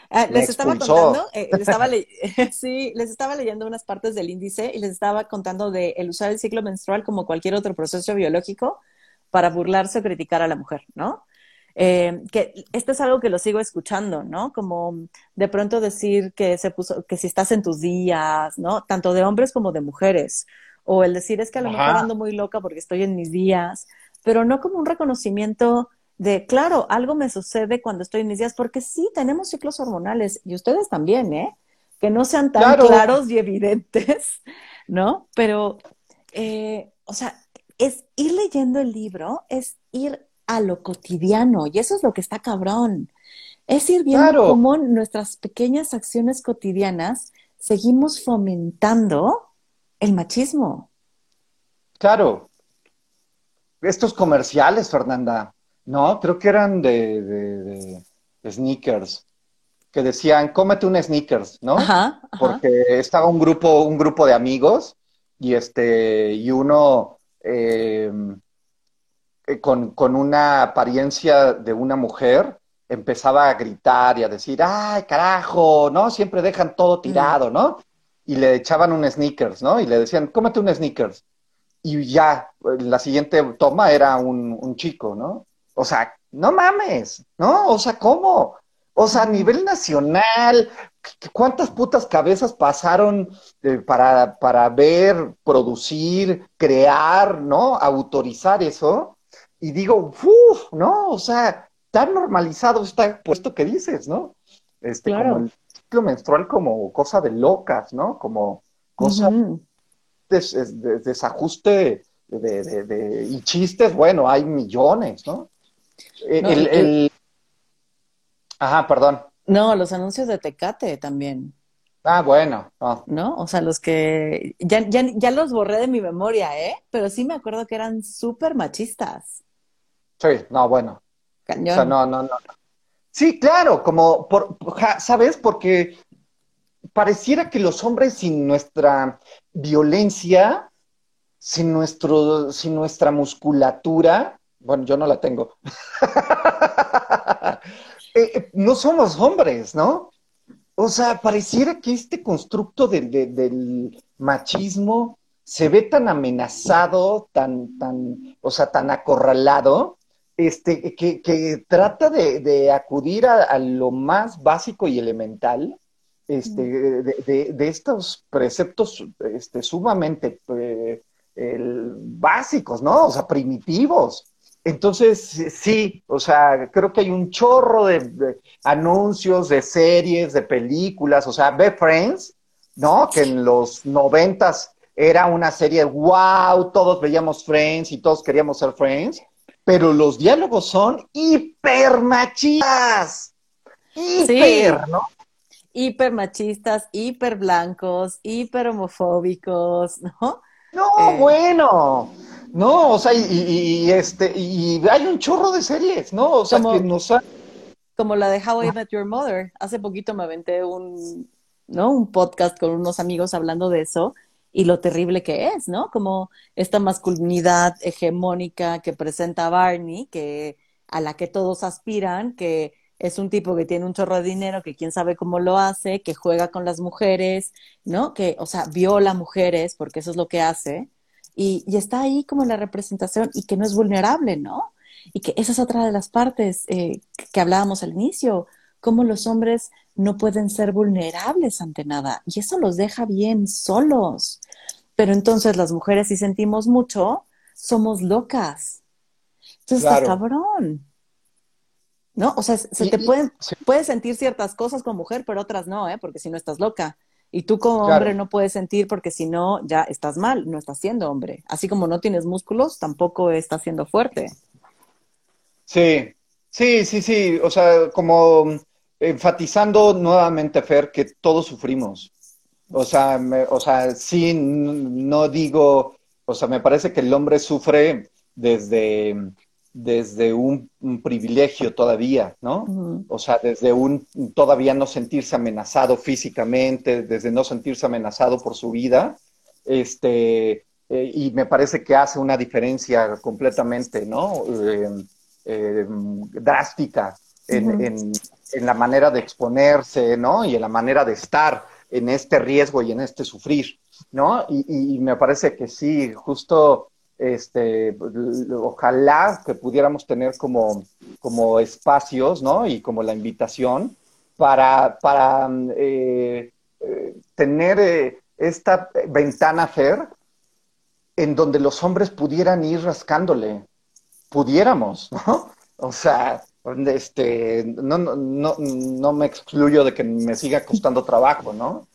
Ah, les estaba expulsó. contando, eh, les estaba sí, les estaba leyendo unas partes del índice y les estaba contando de el usar el ciclo menstrual como cualquier otro proceso biológico para burlarse o criticar a la mujer, ¿no? Eh, que esto es algo que lo sigo escuchando, ¿no? Como de pronto decir que se puso, que si estás en tus días, ¿no? Tanto de hombres como de mujeres. O el decir es que a lo Ajá. mejor ando muy loca porque estoy en mis días, pero no como un reconocimiento de, claro, algo me sucede cuando estoy en mis días, porque sí, tenemos ciclos hormonales, y ustedes también, ¿eh? Que no sean tan Claro. claros y evidentes, ¿no? Pero, eh, o sea, es ir leyendo el libro, es ir a lo cotidiano, y eso es lo que está cabrón. Es ir viendo Claro. cómo nuestras pequeñas acciones cotidianas seguimos fomentando el machismo. Claro. Estos comerciales, Fernanda, ¿no? Creo que eran de, de, de sneakers, que decían, cómete un sneakers, ¿no? Ajá, ajá. Porque estaba un grupo, un grupo de amigos y este, y uno eh, eh, con, con una apariencia de una mujer empezaba a gritar y a decir, ay, carajo, ¿no? Siempre dejan todo tirado, ¿no? y le echaban un sneakers, ¿no? Y le decían, cómete un sneakers. Y ya, la siguiente toma era un, un chico, ¿no? O sea, no mames, ¿no? O sea, ¿cómo? O sea, a nivel nacional, ¿cuántas putas cabezas pasaron eh, para, para ver, producir, crear, ¿no? Autorizar eso. Y digo, uff, ¿no? O sea, tan normalizado está puesto que dices, ¿no? Este, como el ciclo menstrual como cosa de locas, ¿no? Como cosa de, desajuste de, y chistes, bueno, hay millones, ¿no? el, Ajá, perdón. No, los anuncios de Tecate también. Ah, bueno. ¿No? O sea, los que ya, ya, ya los borré de mi memoria, ¿eh? Pero sí me acuerdo que eran súper machistas. Sí, no, bueno. Cañón. O sea, no, no, no. Sí, claro, como, por, ¿sabes? Porque pareciera que los hombres sin nuestra violencia, sin, nuestro, sin nuestra musculatura, bueno, yo no la tengo. Eh, no somos hombres, ¿no? O sea, pareciera que este constructo del machismo se ve tan amenazado, tan, tan, o sea, tan acorralado, este, que, trata de, acudir a, lo más básico y elemental, este, de, estos preceptos este, sumamente eh, básicos, ¿no? O sea, primitivos. Entonces, sí, o sea, creo que hay un chorro de, anuncios, de series, de películas, o sea, ve Friends, ¿no? Que en los noventas era una serie, wow, todos veíamos Friends y todos queríamos ser Friends, pero los diálogos son hiper machistas, hiper, ¿no? Hiper machistas, hiper blancos, hiper homofóbicos, ¿no? No, eh, bueno. No, o sea, y, este, y hay un chorro de series, ¿no? O sea, que nos Como la de How I Met Your Mother. Hace poquito me aventé un, ¿no? Un podcast con unos amigos hablando de eso y lo terrible que es, ¿no? Como esta masculinidad hegemónica que presenta Barney, que a la que todos aspiran, que es un tipo que tiene un chorro de dinero, que quién sabe cómo lo hace, que juega con las mujeres, ¿no? Que, o sea, viola mujeres, porque eso es lo que hace, y, está ahí como la representación y que no es vulnerable, ¿no? Y que esa es otra de las partes eh, que hablábamos al inicio, cómo los hombres no pueden ser vulnerables ante nada y eso los deja bien solos. Pero entonces las mujeres si sentimos mucho, somos locas. Entonces está cabrón. ¿No? O sea, se te pueden, puedes sentir ciertas cosas como mujer, pero otras no, ¿eh? Porque si no estás loca. Y tú como hombre no puedes sentir porque si no, ya estás mal, no estás siendo hombre. Así como no tienes músculos, tampoco estás siendo fuerte. Sí, sí, sí, sí. O sea, como enfatizando nuevamente, Fer, que todos sufrimos. O sea, o sea, sí, no digo, o sea, me parece que el hombre sufre desde desde un, privilegio todavía, ¿no? O sea, desde un todavía no sentirse amenazado físicamente, desde no sentirse amenazado por su vida, este, eh, y me parece que hace una diferencia completamente, ¿no? Eh, eh, drástica en, la manera de exponerse, ¿no? Y en la manera de estar en este riesgo y en este sufrir, ¿no? y me parece que sí, justo este, ojalá que pudiéramos tener como, como espacios, ¿no? Y como la invitación para, para eh, tener eh, esta ventana FER en donde los hombres pudieran ir rascándole, pudiéramos, ¿no? O sea, este, no, no, no, no me excluyo de que me siga costando trabajo, ¿no?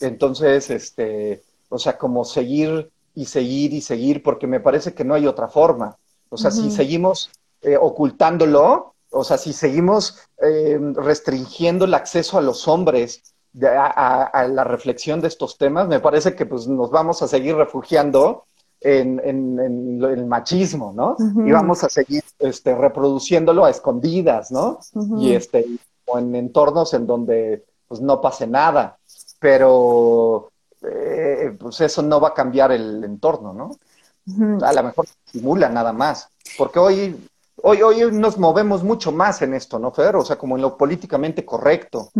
Entonces, este, o sea, como seguir y seguir y seguir, porque me parece que no hay otra forma. O sea, si seguimos eh, ocultándolo, o sea, si seguimos eh, restringiendo el acceso a los hombres a, la reflexión de estos temas, me parece que pues nos vamos a seguir refugiando en, el machismo, ¿no? Y vamos a seguir este, reproduciéndolo a escondidas, ¿no? Y este, o en entornos en donde pues no pase nada. Pero eh, pues eso no va a cambiar el entorno, ¿no? A lo mejor simula nada más, porque hoy, hoy, hoy nos movemos mucho más en esto, ¿no, Fer? O sea, como en lo políticamente correcto,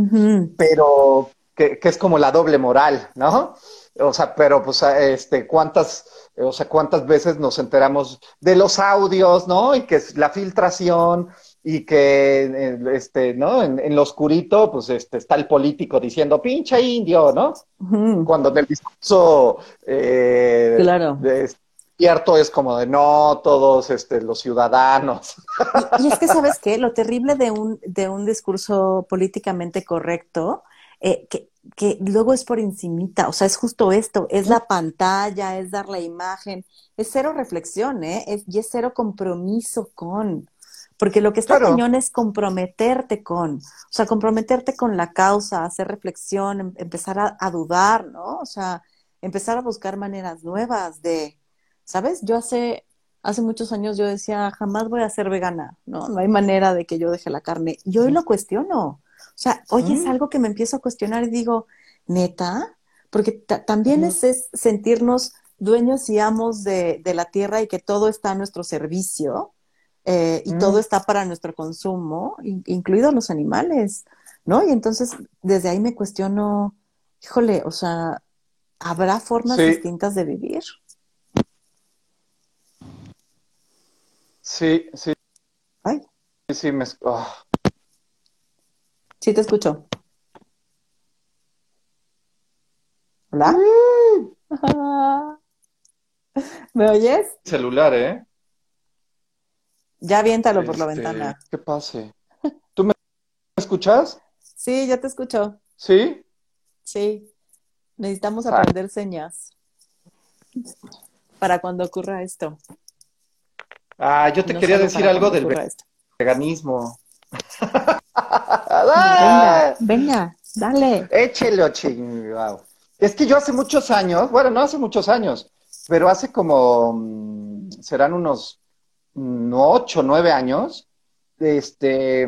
pero, que, que es como la doble moral, ¿no? O sea, pero pues, este, ¿cuántas, o sea, cuántas veces nos enteramos de los audios, ¿no? Y que es la filtración y que, este, ¿no? En, en lo oscurito, pues, este, está el político diciendo, pinche indio, ¿no? Cuando en el discurso, eh, Claro. de- cierto es como de no, todos, este, los ciudadanos. Y, y es que, ¿sabes qué? Lo terrible de un, de un discurso políticamente correcto, eh, que, que luego es por encimita, o sea, es justo esto, es la pantalla, es dar la imagen, es cero reflexión, ¿eh? Es, y es cero compromiso con, porque lo que está Claro. cañón es comprometerte con, o sea, comprometerte con la causa, hacer reflexión, em- empezar a, a dudar, ¿no? O sea, empezar a buscar maneras nuevas de, ¿sabes? Yo hace, hace muchos años yo decía, jamás voy a ser vegana, ¿no? No hay manera de que yo deje la carne. Y hoy lo cuestiono. O sea, hoy es Mm. algo que me empiezo a cuestionar y digo, neta, porque ta- también es, es sentirnos dueños y amos de, de la tierra y que todo está a nuestro servicio eh, y Mm. todo está para nuestro consumo, in- incluidos los animales, ¿no? Y entonces desde ahí me cuestiono, híjole, o sea, ¿habrá formas Sí. distintas de vivir? Sí, sí, Ay, sí, sí, me... ah. Sí te escucho. ¿Hola? ¿Me oyes? celular, ¿eh? Ya aviéntalo por la Este, ventana. ¿Qué pase? ¿Tú me escuchas? Sí, ya te escucho. ¿Sí? Sí. Necesitamos Ah. aprender señas para cuando ocurra esto. Ah, yo te No quería solo decir para algo cuando del ocurra esto. veganismo. Venga, venga, dale. Échelo, chingado. Es que yo hace muchos años, bueno, no hace muchos años, pero hace como, mm, serán unos mm, ocho, nueve años, este,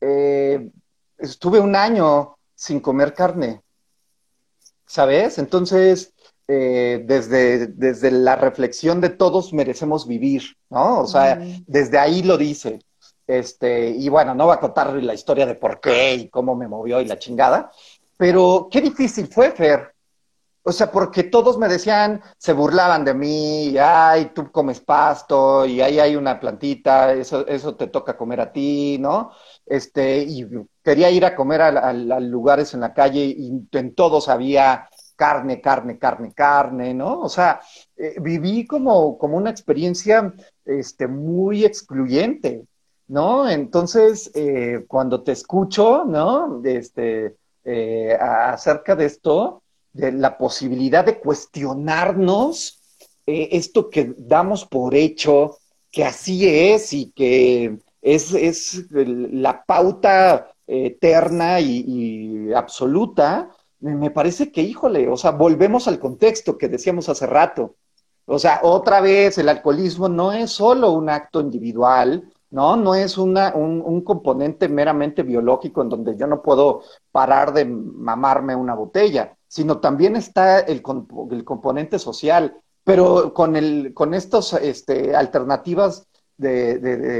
eh, estuve un año sin comer carne, ¿sabes? Entonces, eh, desde, desde la reflexión de todos merecemos vivir, ¿no? O sea, Mm. desde ahí lo dice. Este, y bueno, no va a contar la historia de por qué y cómo me movió y la chingada, pero qué difícil fue, Fer. O sea, porque todos me decían, se burlaban de mí, ay, tú comes pasto, y ahí hay una plantita, eso, eso te toca comer a ti, ¿no? Este, y quería ir a comer a lugares en la calle y en todos había carne, carne, carne, carne, ¿no? O sea, eh, viví como, como una experiencia este, muy excluyente, ¿no? Entonces, eh, cuando te escucho, ¿no? Este, eh, acerca de esto, de la posibilidad de cuestionarnos eh, esto que damos por hecho, que así es y que es, es la pauta eterna y, y absoluta, me parece que, híjole, o sea, volvemos al contexto que decíamos hace rato. O sea, otra vez, el alcoholismo no es solo un acto individual, ¿no? No es una, un, un componente meramente biológico en donde yo no puedo parar de mamarme una botella, sino también está el, el componente social, pero con, el, con estas este, alternativas de-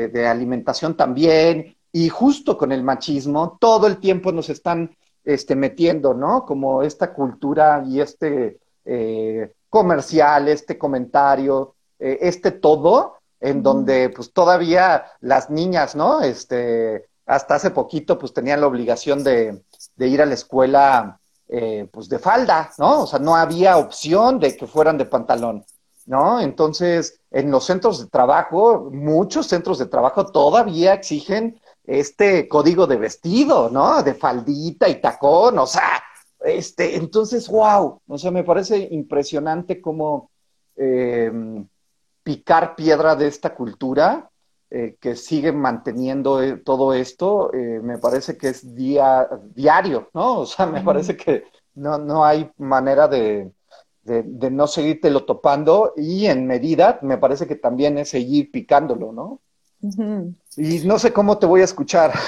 de alimentación también, y justo con el machismo, todo el tiempo nos están este, metiendo, ¿no? Como esta cultura y este eh, comercial, este comentario, eh, este todo, en donde pues todavía las niñas, ¿no? Este, hasta hace poquito pues tenían la obligación de, de ir a la escuela eh, pues de falda, ¿no? O sea, no había opción de que fueran de pantalón, ¿no? Entonces, en los centros de trabajo, muchos centros de trabajo todavía exigen este código de vestido, ¿no? De faldita y tacón, o sea, este, entonces, wow, o sea, me parece impresionante cómo eh, picar piedra de esta cultura eh, que sigue manteniendo eh, todo esto, eh, me parece que es día, diario, ¿no? O sea, me parece que no, no hay manera de, de, de no seguírtelo topando y en medida me parece que también es seguir picándolo, ¿no? Y no sé cómo te voy a escuchar.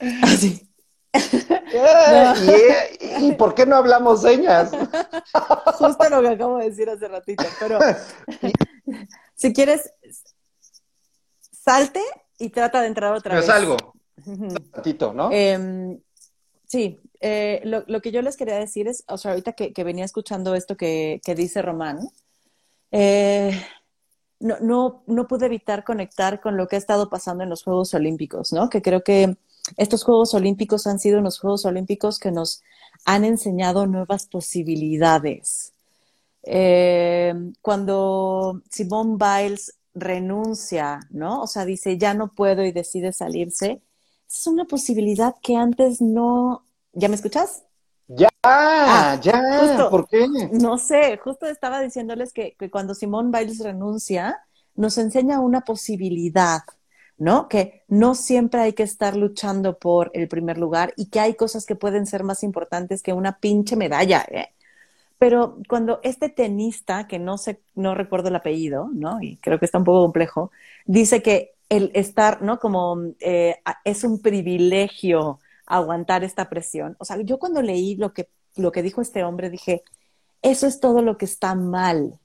Así. ¿Y, y por qué no hablamos señas? Justo lo que acabo de decir hace ratito, pero si quieres, salte y trata de entrar otra vez. salgo. Un ratito, ¿no? Em, sí, eh, lo, que yo les quería decir es, o sea, ahorita que, venía escuchando esto que, dice Román, eh, no, no, no pude evitar conectar con lo que ha estado pasando en los Juegos Olímpicos, ¿no? Que creo que estos Juegos Olímpicos han sido unos Juegos Olímpicos que nos han enseñado nuevas posibilidades. Eh, cuando Simone Biles renuncia, ¿no? O sea, dice, ya no puedo y decide salirse, es una posibilidad que antes no... ¿Ya me escuchas? Ya, ah, ya, ¿por qué? No sé, justo estaba diciéndoles que, que cuando Simone Biles renuncia, nos enseña una posibilidad, ¿no? Que no siempre hay que estar luchando por el primer lugar y que hay cosas que pueden ser más importantes que una pinche medalla, ¿eh? Pero cuando este tenista, que no sé, no recuerdo el apellido, ¿no? Y creo que está un poco complejo, dice que el estar, ¿no? Como eh, es un privilegio aguantar esta presión. O sea, yo cuando leí lo que, lo que dijo este hombre, dije, eso es todo lo que está mal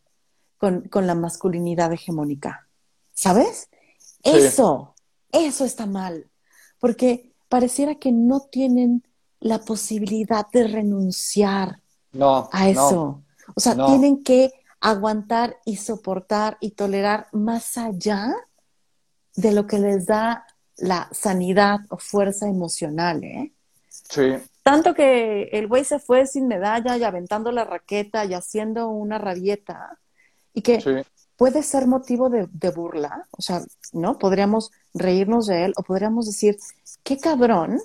con, con la masculinidad hegemónica. ¿Sabes? Eso, eso está mal. Porque pareciera que no tienen la posibilidad de renunciar no, a eso. o sea, tienen que aguantar y soportar y tolerar más allá de lo que les da la sanidad o fuerza emocional, ¿eh? Sí. Tanto que el güey se fue sin medalla y aventando la raqueta y haciendo una rabieta y que puede ser motivo de, burla, o sea, ¿no? Podríamos reírnos de él o podríamos decir, qué cabrón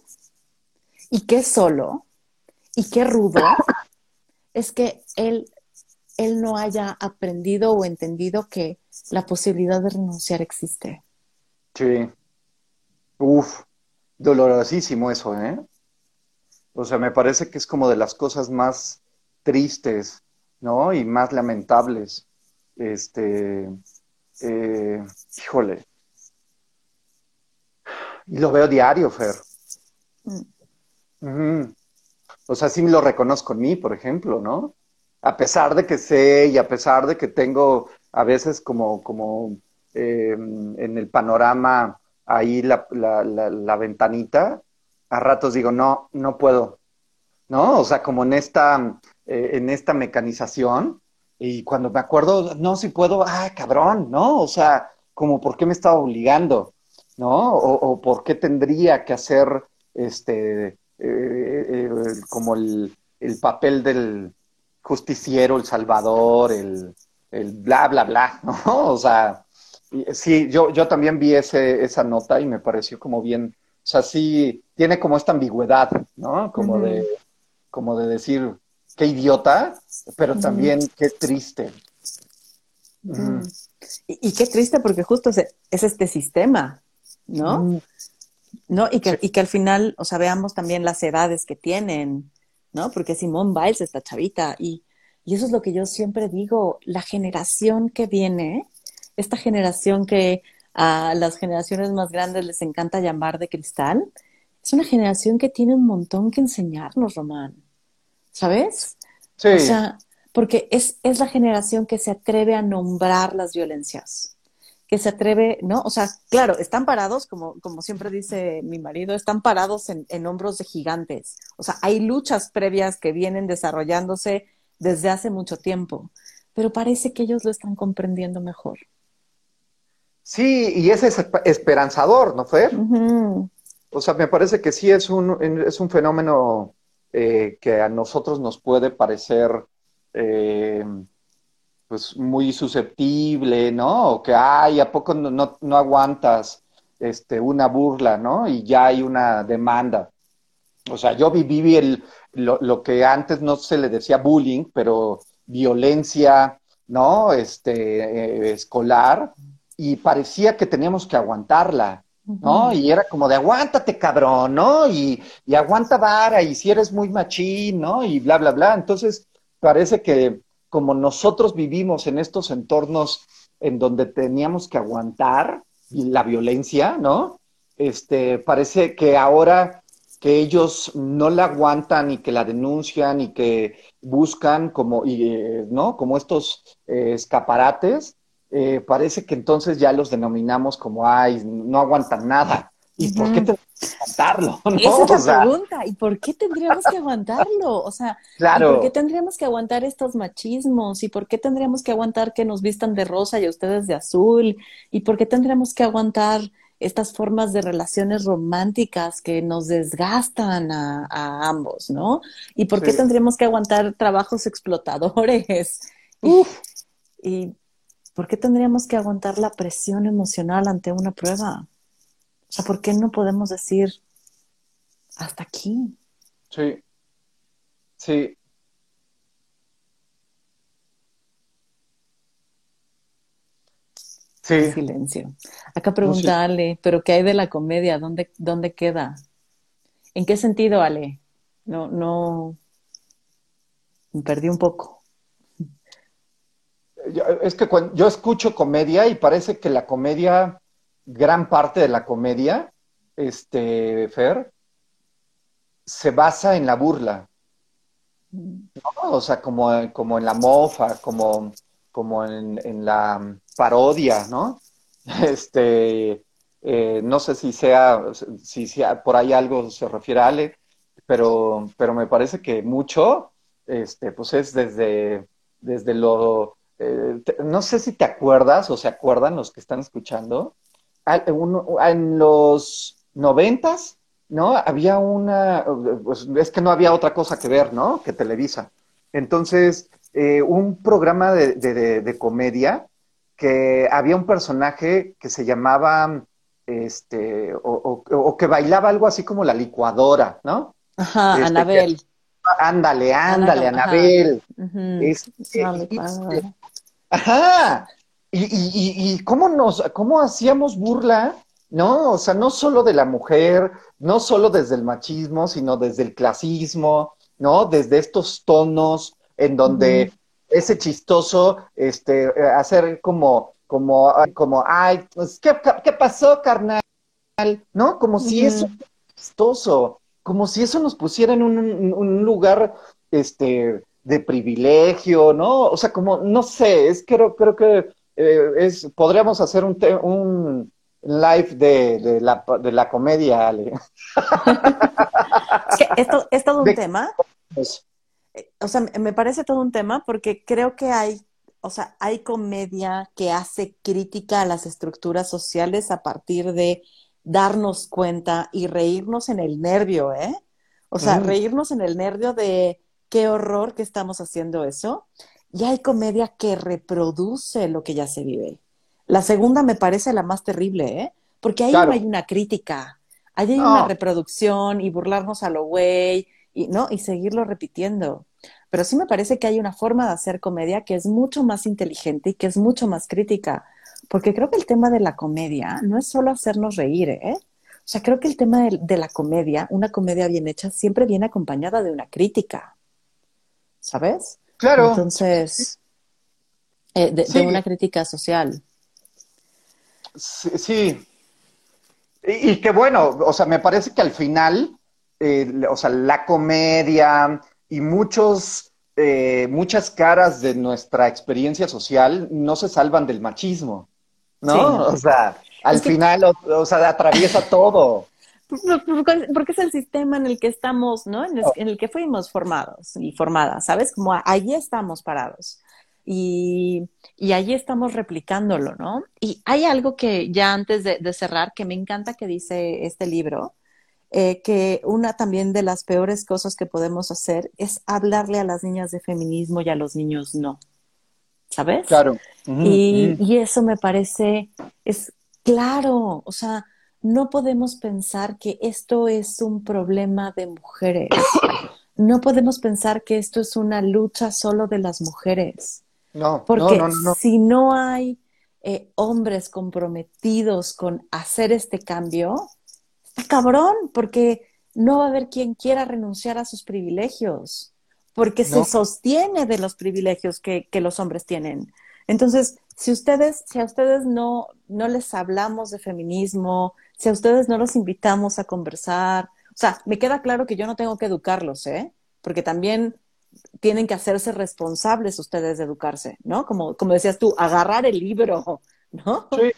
y qué solo y qué rudo es que él, él no haya aprendido o entendido que la posibilidad de renunciar existe. Sí. Uf, dolorosísimo eso, ¿eh? O sea, me parece que es como de las cosas más tristes, ¿no? Y más lamentables. Este, eh, híjole. Y lo veo diario, Fer. Mm. O sea, sí lo reconozco en mí, por ejemplo, ¿no? A pesar de que sé y a pesar de que tengo a veces como, como eh, en el panorama ahí la, la, la, ventanita, a ratos digo, no, no puedo, ¿no? O sea, como en esta, eh, en esta mecanización, y cuando me acuerdo, no, si puedo, ah, cabrón, ¿no? O sea, como por qué me estaba obligando, ¿no? O, o por qué tendría que hacer este eh, eh, como el, papel del justiciero, el salvador, el, el, bla, bla, bla, ¿no? O sea, sí, yo, yo también vi ese, esa nota y me pareció como bien, o sea, sí, tiene como esta ambigüedad, ¿no? Como de, como de decir, qué idiota, pero también qué triste. y, qué triste porque justo es, es este sistema, ¿no? ¿no? Y que, y que al final, o sea, veamos también las edades que tienen, ¿no? Porque Simón Biles está chavita y, y eso es lo que yo siempre digo, la generación que viene, esta generación que a las generaciones más grandes les encanta llamar de cristal, es una generación que tiene un montón que enseñarnos, Román. ¿Sabes? Sí. O sea, porque es, es la generación que se atreve a nombrar las violencias que se atreve, ¿no? O sea, claro, están parados, como, como siempre dice mi marido, están parados en, en hombros de gigantes. O sea, hay luchas previas que vienen desarrollándose desde hace mucho tiempo, pero parece que ellos lo están comprendiendo mejor. Sí, y ese es esperanzador, ¿no, Fer? O sea, me parece que sí es un, es un fenómeno eh, que a nosotros nos puede parecer eh, pues muy susceptible, ¿no? O que, ay, ¿a poco no, no, aguantas este, una burla, ¿no? Y ya hay una demanda. O sea, yo viví el, lo, lo, que antes no se le decía bullying, pero violencia, ¿no? Este, eh, escolar, y parecía que teníamos que aguantarla, ¿no? Y era como de aguántate, cabrón, ¿no? Y, y aguanta vara, y si eres muy machín, ¿no? Y bla, bla, bla. Entonces, parece que como nosotros vivimos en estos entornos en donde teníamos que aguantar la violencia, ¿no? Este, parece que ahora que ellos no la aguantan y que la denuncian y que buscan como, y, ¿no? como estos eh, escaparates, eh, parece que entonces ya los denominamos como, ay, no aguantan nada, ¿Y por qué tendríamos que aguantarlo? Esa es la pregunta. ¿Y por qué tendríamos que aguantarlo? O sea, claro. ¿por qué tendríamos que aguantar estos machismos? ¿Y por qué tendríamos que aguantar que nos vistan de rosa y ustedes de azul? ¿Y por qué tendríamos que aguantar estas formas de relaciones románticas que nos desgastan a, ambos, ¿no? ¿Y por qué tendríamos que aguantar trabajos explotadores? ¿Y por qué tendríamos que aguantar la presión emocional ante una prueba? O sea, ¿por qué no podemos decir hasta aquí? Sí. Sí. Sí. Silencio. Acá pregunta Ale, ¿pero qué hay de la comedia? ¿Dónde, ¿Dónde queda? ¿En qué sentido, Ale? No, no. Me perdí un poco. Es que cuando yo escucho comedia y parece que la comedia gran parte de la comedia, este, Fer, se basa en la burla. O sea, como, como en la mofa, como, como en, la parodia, ¿no? Este, eh, no sé si sea, si sea, por ahí algo se refiere a Ale, pero, pero me parece que mucho, este, pues es desde, desde lo, eh, no sé si te acuerdas o se acuerdan los que están escuchando, en los noventas, ¿no? Había una, pues es que no había otra cosa que ver, ¿no? Que Televisa. Entonces, eh, un programa de, comedia que había un personaje que se llamaba, este, o, que bailaba algo así como la licuadora, ¿no? Ajá, este, Anabel. ándale, ándale, Anabel. Este, ajá. Y, y, y, cómo nos, cómo hacíamos burla, ¿no? O sea, no solo de la mujer, no solo desde el machismo, sino desde el clasismo, ¿no? Desde estos tonos en donde ese chistoso, este, hacer como, como, como, ay, pues, ¿qué, qué pasó, carnal? ¿No? Como si eso chistoso, como si eso nos pusiera en un, un lugar, este, de privilegio, ¿no? O sea, como, no sé, es creo, creo que eh, es, podríamos hacer un, un live de, la, de la comedia, Ale. esto es todo un tema. Eh, o sea, me parece todo un tema porque creo que hay, o sea, hay comedia que hace crítica a las estructuras sociales a partir de darnos cuenta y reírnos en el nervio, ¿eh? O sea, mm. reírnos en el nervio de qué horror que estamos haciendo eso y hay comedia que reproduce lo que ya se vive. La segunda me parece la más terrible, ¿eh? Porque ahí no hay una crítica, ahí hay una reproducción y burlarnos a lo güey, y, ¿no? Y seguirlo repitiendo. Pero sí me parece que hay una forma de hacer comedia que es mucho más inteligente y que es mucho más crítica. Porque creo que el tema de la comedia no es solo hacernos reír, ¿eh? O sea, creo que el tema de la comedia, una comedia bien hecha, siempre viene acompañada de una crítica. ¿Sabes? Claro. Entonces, eh, de, una crítica social. Sí. Y, que bueno, o sea, me parece que al final, eh, o sea, la comedia y muchos, eh, muchas caras de nuestra experiencia social no se salvan del machismo, ¿no? O sea, al final, o, sea, atraviesa todo. Porque es el sistema en el que estamos, ¿no? En el, que fuimos formados y formadas, ¿sabes? Como allí estamos parados. Y, y, allí estamos replicándolo, ¿no? Y hay algo que ya antes de, cerrar, que me encanta que dice este libro, eh, que una también de las peores cosas que podemos hacer es hablarle a las niñas de feminismo y a los niños no. ¿Sabes? Claro. y, y eso me parece, es claro, o sea, no podemos pensar que esto es un problema de mujeres. No podemos pensar que esto es una lucha solo de las mujeres. No, porque no, no, si no hay eh, hombres comprometidos con hacer este cambio, está cabrón, porque no va a haber quien quiera renunciar a sus privilegios, porque se sostiene de los privilegios que, que los hombres tienen. Entonces, si ustedes, si a ustedes no, no les hablamos de feminismo, si a ustedes no los invitamos a conversar, o sea, me queda claro que yo no tengo que educarlos, ¿eh? Porque también tienen que hacerse responsables ustedes de educarse, ¿no? Como, como decías tú, agarrar el libro, ¿no? Sí.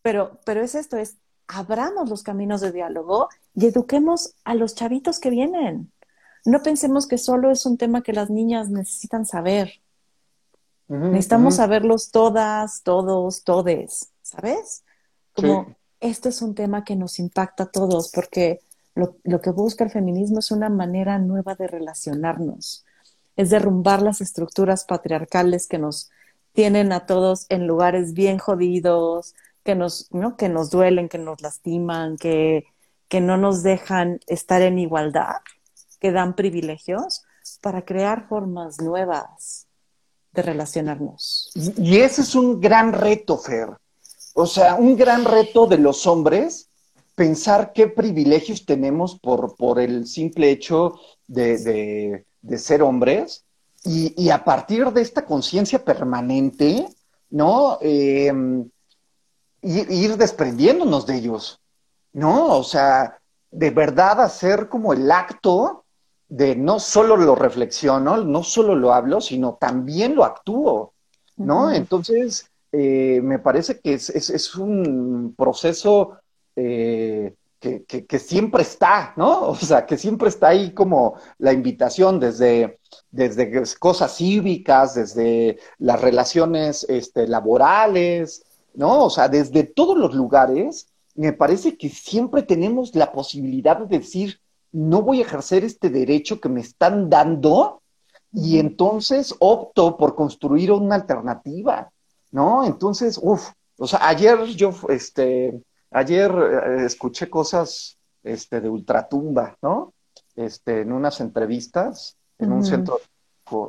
Pero, pero es esto, es abramos los caminos de diálogo y eduquemos a los chavitos que vienen. No pensemos que solo es un tema que las niñas necesitan saber. Necesitamos saberlos todas, todos, todes, ¿sabes? Como esto es un tema que nos impacta a todos porque lo, lo, que busca el feminismo es una manera nueva de relacionarnos, es derrumbar las estructuras patriarcales que nos tienen a todos en lugares bien jodidos, que nos, ¿no? que nos duelen, que nos lastiman, que, que no nos dejan estar en igualdad, que dan privilegios para crear formas nuevas de relacionarnos. Y, ese es un gran reto, Fer. O sea, un gran reto de los hombres, pensar qué privilegios tenemos por, por el simple hecho de, ser hombres y, a partir de esta conciencia permanente, ¿no? Eh, ir desprendiéndonos de ellos, ¿no? O sea, de verdad hacer como el acto de no solo lo reflexiono, no solo lo hablo, sino también lo actúo, ¿no? Entonces, eh, me parece que es, un proceso eh, que, que, siempre está, ¿no? O sea, que siempre está ahí como la invitación desde, desde cosas cívicas, desde las relaciones este, laborales, ¿no? O sea, desde todos los lugares, me parece que siempre tenemos la posibilidad de decir, no voy a ejercer este derecho que me están dando y entonces opto por construir una alternativa, ¿no? Entonces, uff, o sea, ayer yo, este, ayer eh, escuché cosas, este, de ultratumba, ¿no? Este, en unas entrevistas, en un centro,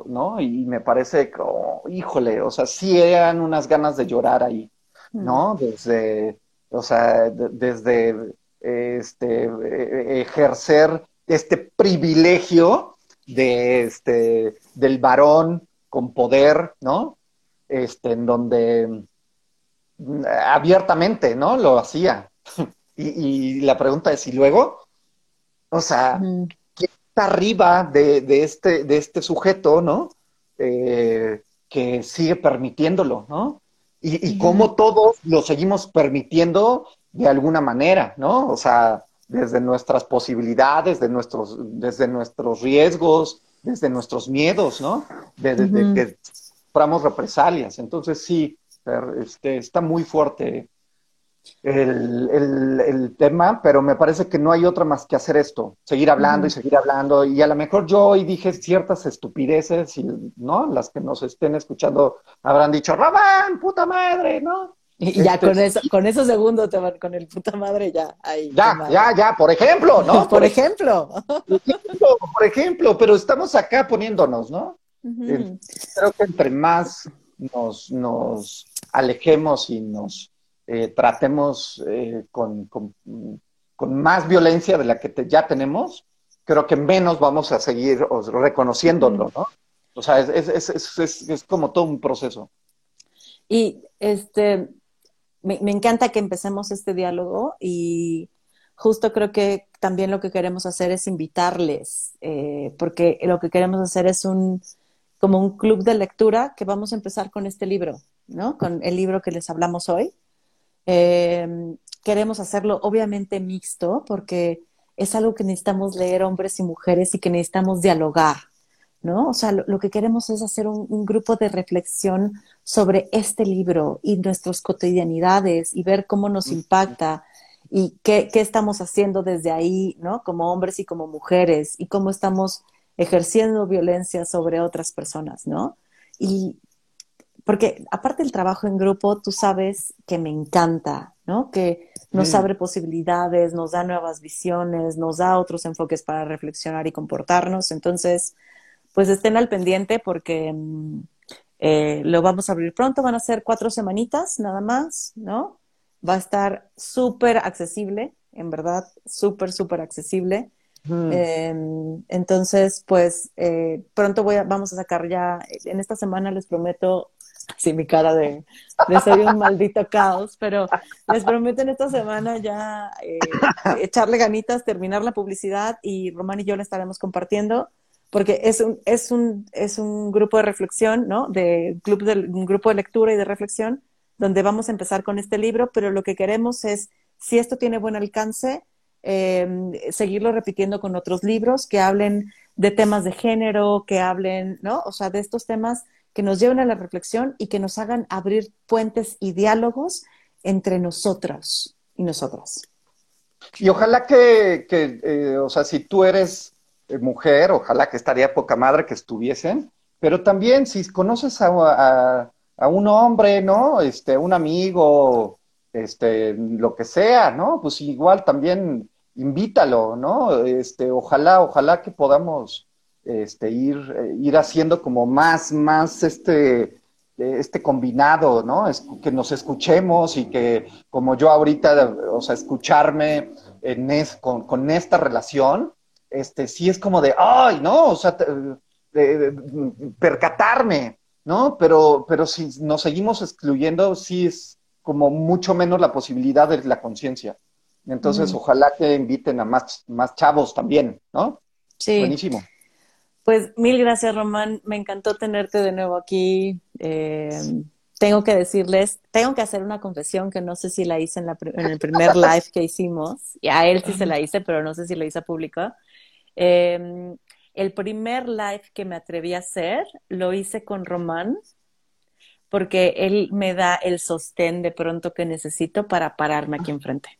¿no? Y me parece, oh, híjole, o sea, sí eran unas ganas de llorar ahí, ¿no? Desde, o sea, desde este, e, ejercer este privilegio de, este, del varón con poder, ¿no? Este, en donde mm, abiertamente, ¿no? Lo hacía. Y, la pregunta es, ¿y luego? O sea, ¿quién está arriba de, de, este, de este sujeto, ¿no? Eh, que sigue permitiéndolo, ¿no? Y, y cómo todos lo seguimos permitiendo de alguna manera, ¿no? O sea, desde nuestras posibilidades, de nuestros, desde nuestros riesgos, desde nuestros miedos, ¿no? Desde suframos represalias. Entonces sí, este, está muy fuerte el, tema, pero me parece que no hay otra más que hacer esto, seguir hablando y seguir hablando. Y a lo mejor yo hoy dije ciertas estupideces, y, ¿no? Las que nos estén escuchando habrán dicho, Rabán, puta madre, ¿no? Y ya con eso, con esos segundos te van con el puta madre ya ahí. Ya, ya, ya, por ejemplo, ¿no? por, ejemplo. Por ejemplo, pero estamos acá poniéndonos, ¿no? Creo que entre más nos, nos alejemos y nos eh, tratemos eh, con, con, más violencia de la que ya tenemos, creo que menos vamos a seguir reconociéndolo, ¿no? O sea, es, es, es, es, como todo un proceso. Y este, me, encanta que empecemos este diálogo y justo creo que también lo que queremos hacer es invitarles, eh, porque lo que queremos hacer es un como un club de lectura que vamos a empezar con este libro, ¿no? Con el libro que les hablamos hoy. Em, queremos hacerlo obviamente mixto porque es algo que necesitamos leer hombres y mujeres y que necesitamos dialogar, ¿no? O sea, lo, que queremos es hacer un, grupo de reflexión sobre este libro y nuestras cotidianidades y ver cómo nos impacta y qué, qué, estamos haciendo desde ahí, ¿no? Como hombres y como mujeres y cómo estamos ejerciendo violencia sobre otras personas, ¿no? Y porque aparte del trabajo en grupo, tú sabes que me encanta, ¿no? Que nos abre posibilidades, nos da nuevas visiones, nos da otros enfoques para reflexionar y comportarnos. Entonces, pues estén al pendiente porque mm, eh, lo vamos a abrir pronto, van a ser cuatro semanitas nada más, ¿no? Va a estar súper accesible, en verdad, súper, súper accesible. Em, entonces, pues eh, pronto voy a, vamos a sacar ya, en esta semana les prometo, así mi cara de, de un maldito caos, pero les prometo en esta semana ya eh, echarle ganitas, terminar la publicidad y Román y yo le estaremos compartiendo porque es un, es un, es un grupo de reflexión, ¿no? De, club de, un grupo de lectura y de reflexión, donde vamos a empezar con este libro, pero lo que queremos es si esto tiene buen alcance, em, seguirlo repitiendo con otros libros que hablen de temas de género, que hablen, ¿no? O sea, de estos temas que nos lleven a la reflexión y que nos hagan abrir puentes y diálogos entre nosotros y nosotras. Y ojalá que, eh, o sea, si tú eres eh, mujer, ojalá que estaría poca madre que estuviesen, pero también si conoces a, a, un hombre, ¿no? Este, un amigo, este, lo que sea, ¿no? Pues igual también invítalo, ¿no? Este, ojalá, ojalá que podamos este, ir, eh, ir haciendo como más, más este, este combinado, ¿no? Es, que nos escuchemos y que como yo ahorita, o sea, escucharme con, con, esta relación, este, sí es como de, ay, ¿no? O sea, percatarme, ¿no? Pero, pero si nos seguimos excluyendo, sí es como mucho menos la posibilidad de la conciencia. Entonces, ojalá que inviten a más, más chavos también, ¿no? Sí. Buenísimo. Pues mil gracias, Román. Me encantó tenerte de nuevo aquí. Eh, tengo que decirles, tengo que hacer una confesión que no sé si la hice en, la, en el primer live que hicimos. Y a él sí se la hice, pero no sé si la hice pública. Eh, el primer live que me atreví a hacer lo hice con Román, porque él me da el sostén de pronto que necesito para pararme aquí enfrente.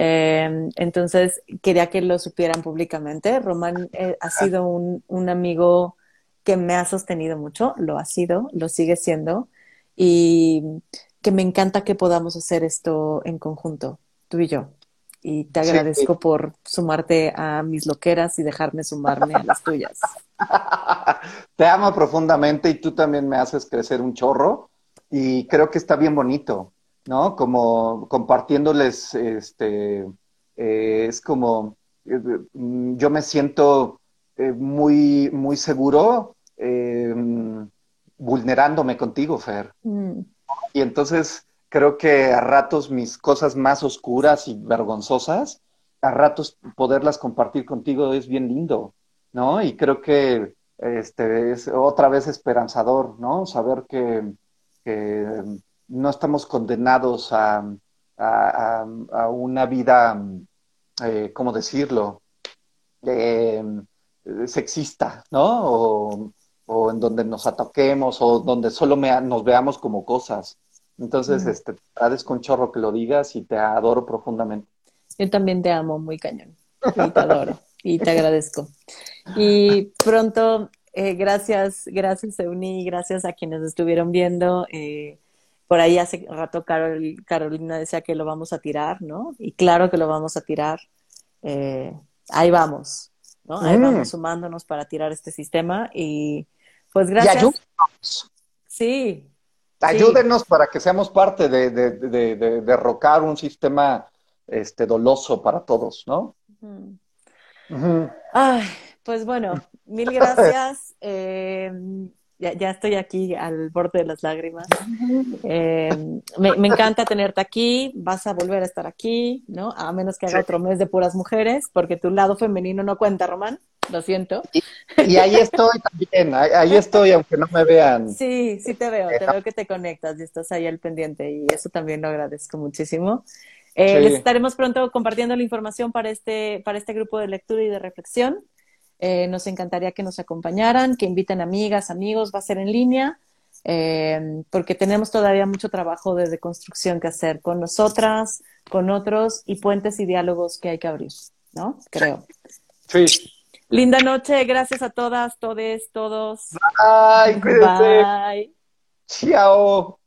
Eh, entonces, quería que lo supieran públicamente. Román eh, ha sido un, un, amigo que me ha sostenido mucho, lo ha sido, lo sigue siendo, y que me encanta que podamos hacer esto en conjunto, tú y yo. Y te agradezco por sumarte a mis loqueras y dejarme sumarme a las tuyas. te amo profundamente y tú también me haces crecer un chorro y creo que está bien bonito ¿no? Como compartiéndoles, este, eh, es como, eh, yo me siento eh, muy, muy seguro vulnerándome contigo, Fer. Mm. Y entonces creo que a ratos mis cosas más oscuras y vergonzosas, a ratos poderlas compartir contigo es bien lindo, ¿no? Y creo que este es otra vez esperanzador, ¿no? Saber que, que no estamos condenados a, una vida, eh, ¿cómo decirlo? Eh, sexista, ¿no? O, en donde nos ataquemos o donde solo nos veamos como cosas. Entonces, este, te agradezco un chorro que lo digas y te adoro profundamente. Yo también te amo muy cañón. Y te adoro. y te agradezco. Y pronto, eh, gracias, gracias Euni, gracias a quienes estuvieron viendo. Eh, por ahí hace rato Carolina decía que lo vamos a tirar, ¿no? Y claro que lo vamos a tirar. Eh, ahí vamos, ¿no? Ahí mm. vamos sumándonos para tirar este sistema y pues gracias. Y ayúdenos. Sí. Ayúdenos para que seamos parte de, de, derrocar un sistema este, doloso para todos, ¿no? Ay, pues bueno, mil gracias. Eh, ya, ya, estoy aquí al borde de las lágrimas. Eh, me, me, encanta tenerte aquí, vas a volver a estar aquí, ¿no? A menos que haga otro mes de puras mujeres, porque tu lado femenino no cuenta, Román, lo siento. Y, ahí estoy también, ahí, estoy, aunque no me vean. Sí, sí te veo, te veo que te conectas y estás ahí al pendiente y eso también lo agradezco muchísimo. Eh, Les estaremos pronto compartiendo la información para este, para este grupo de lectura y de reflexión. Eh, nos encantaría que nos acompañaran, que inviten amigas, amigos, va a ser en línea, eh, porque tenemos todavía mucho trabajo de deconstrucción que hacer con nosotras, con otros y puentes y diálogos que hay que abrir, ¿no? Creo. Sí. Linda noche, gracias a todas, todes, todos. Bye, cuídense. Bye. Chao.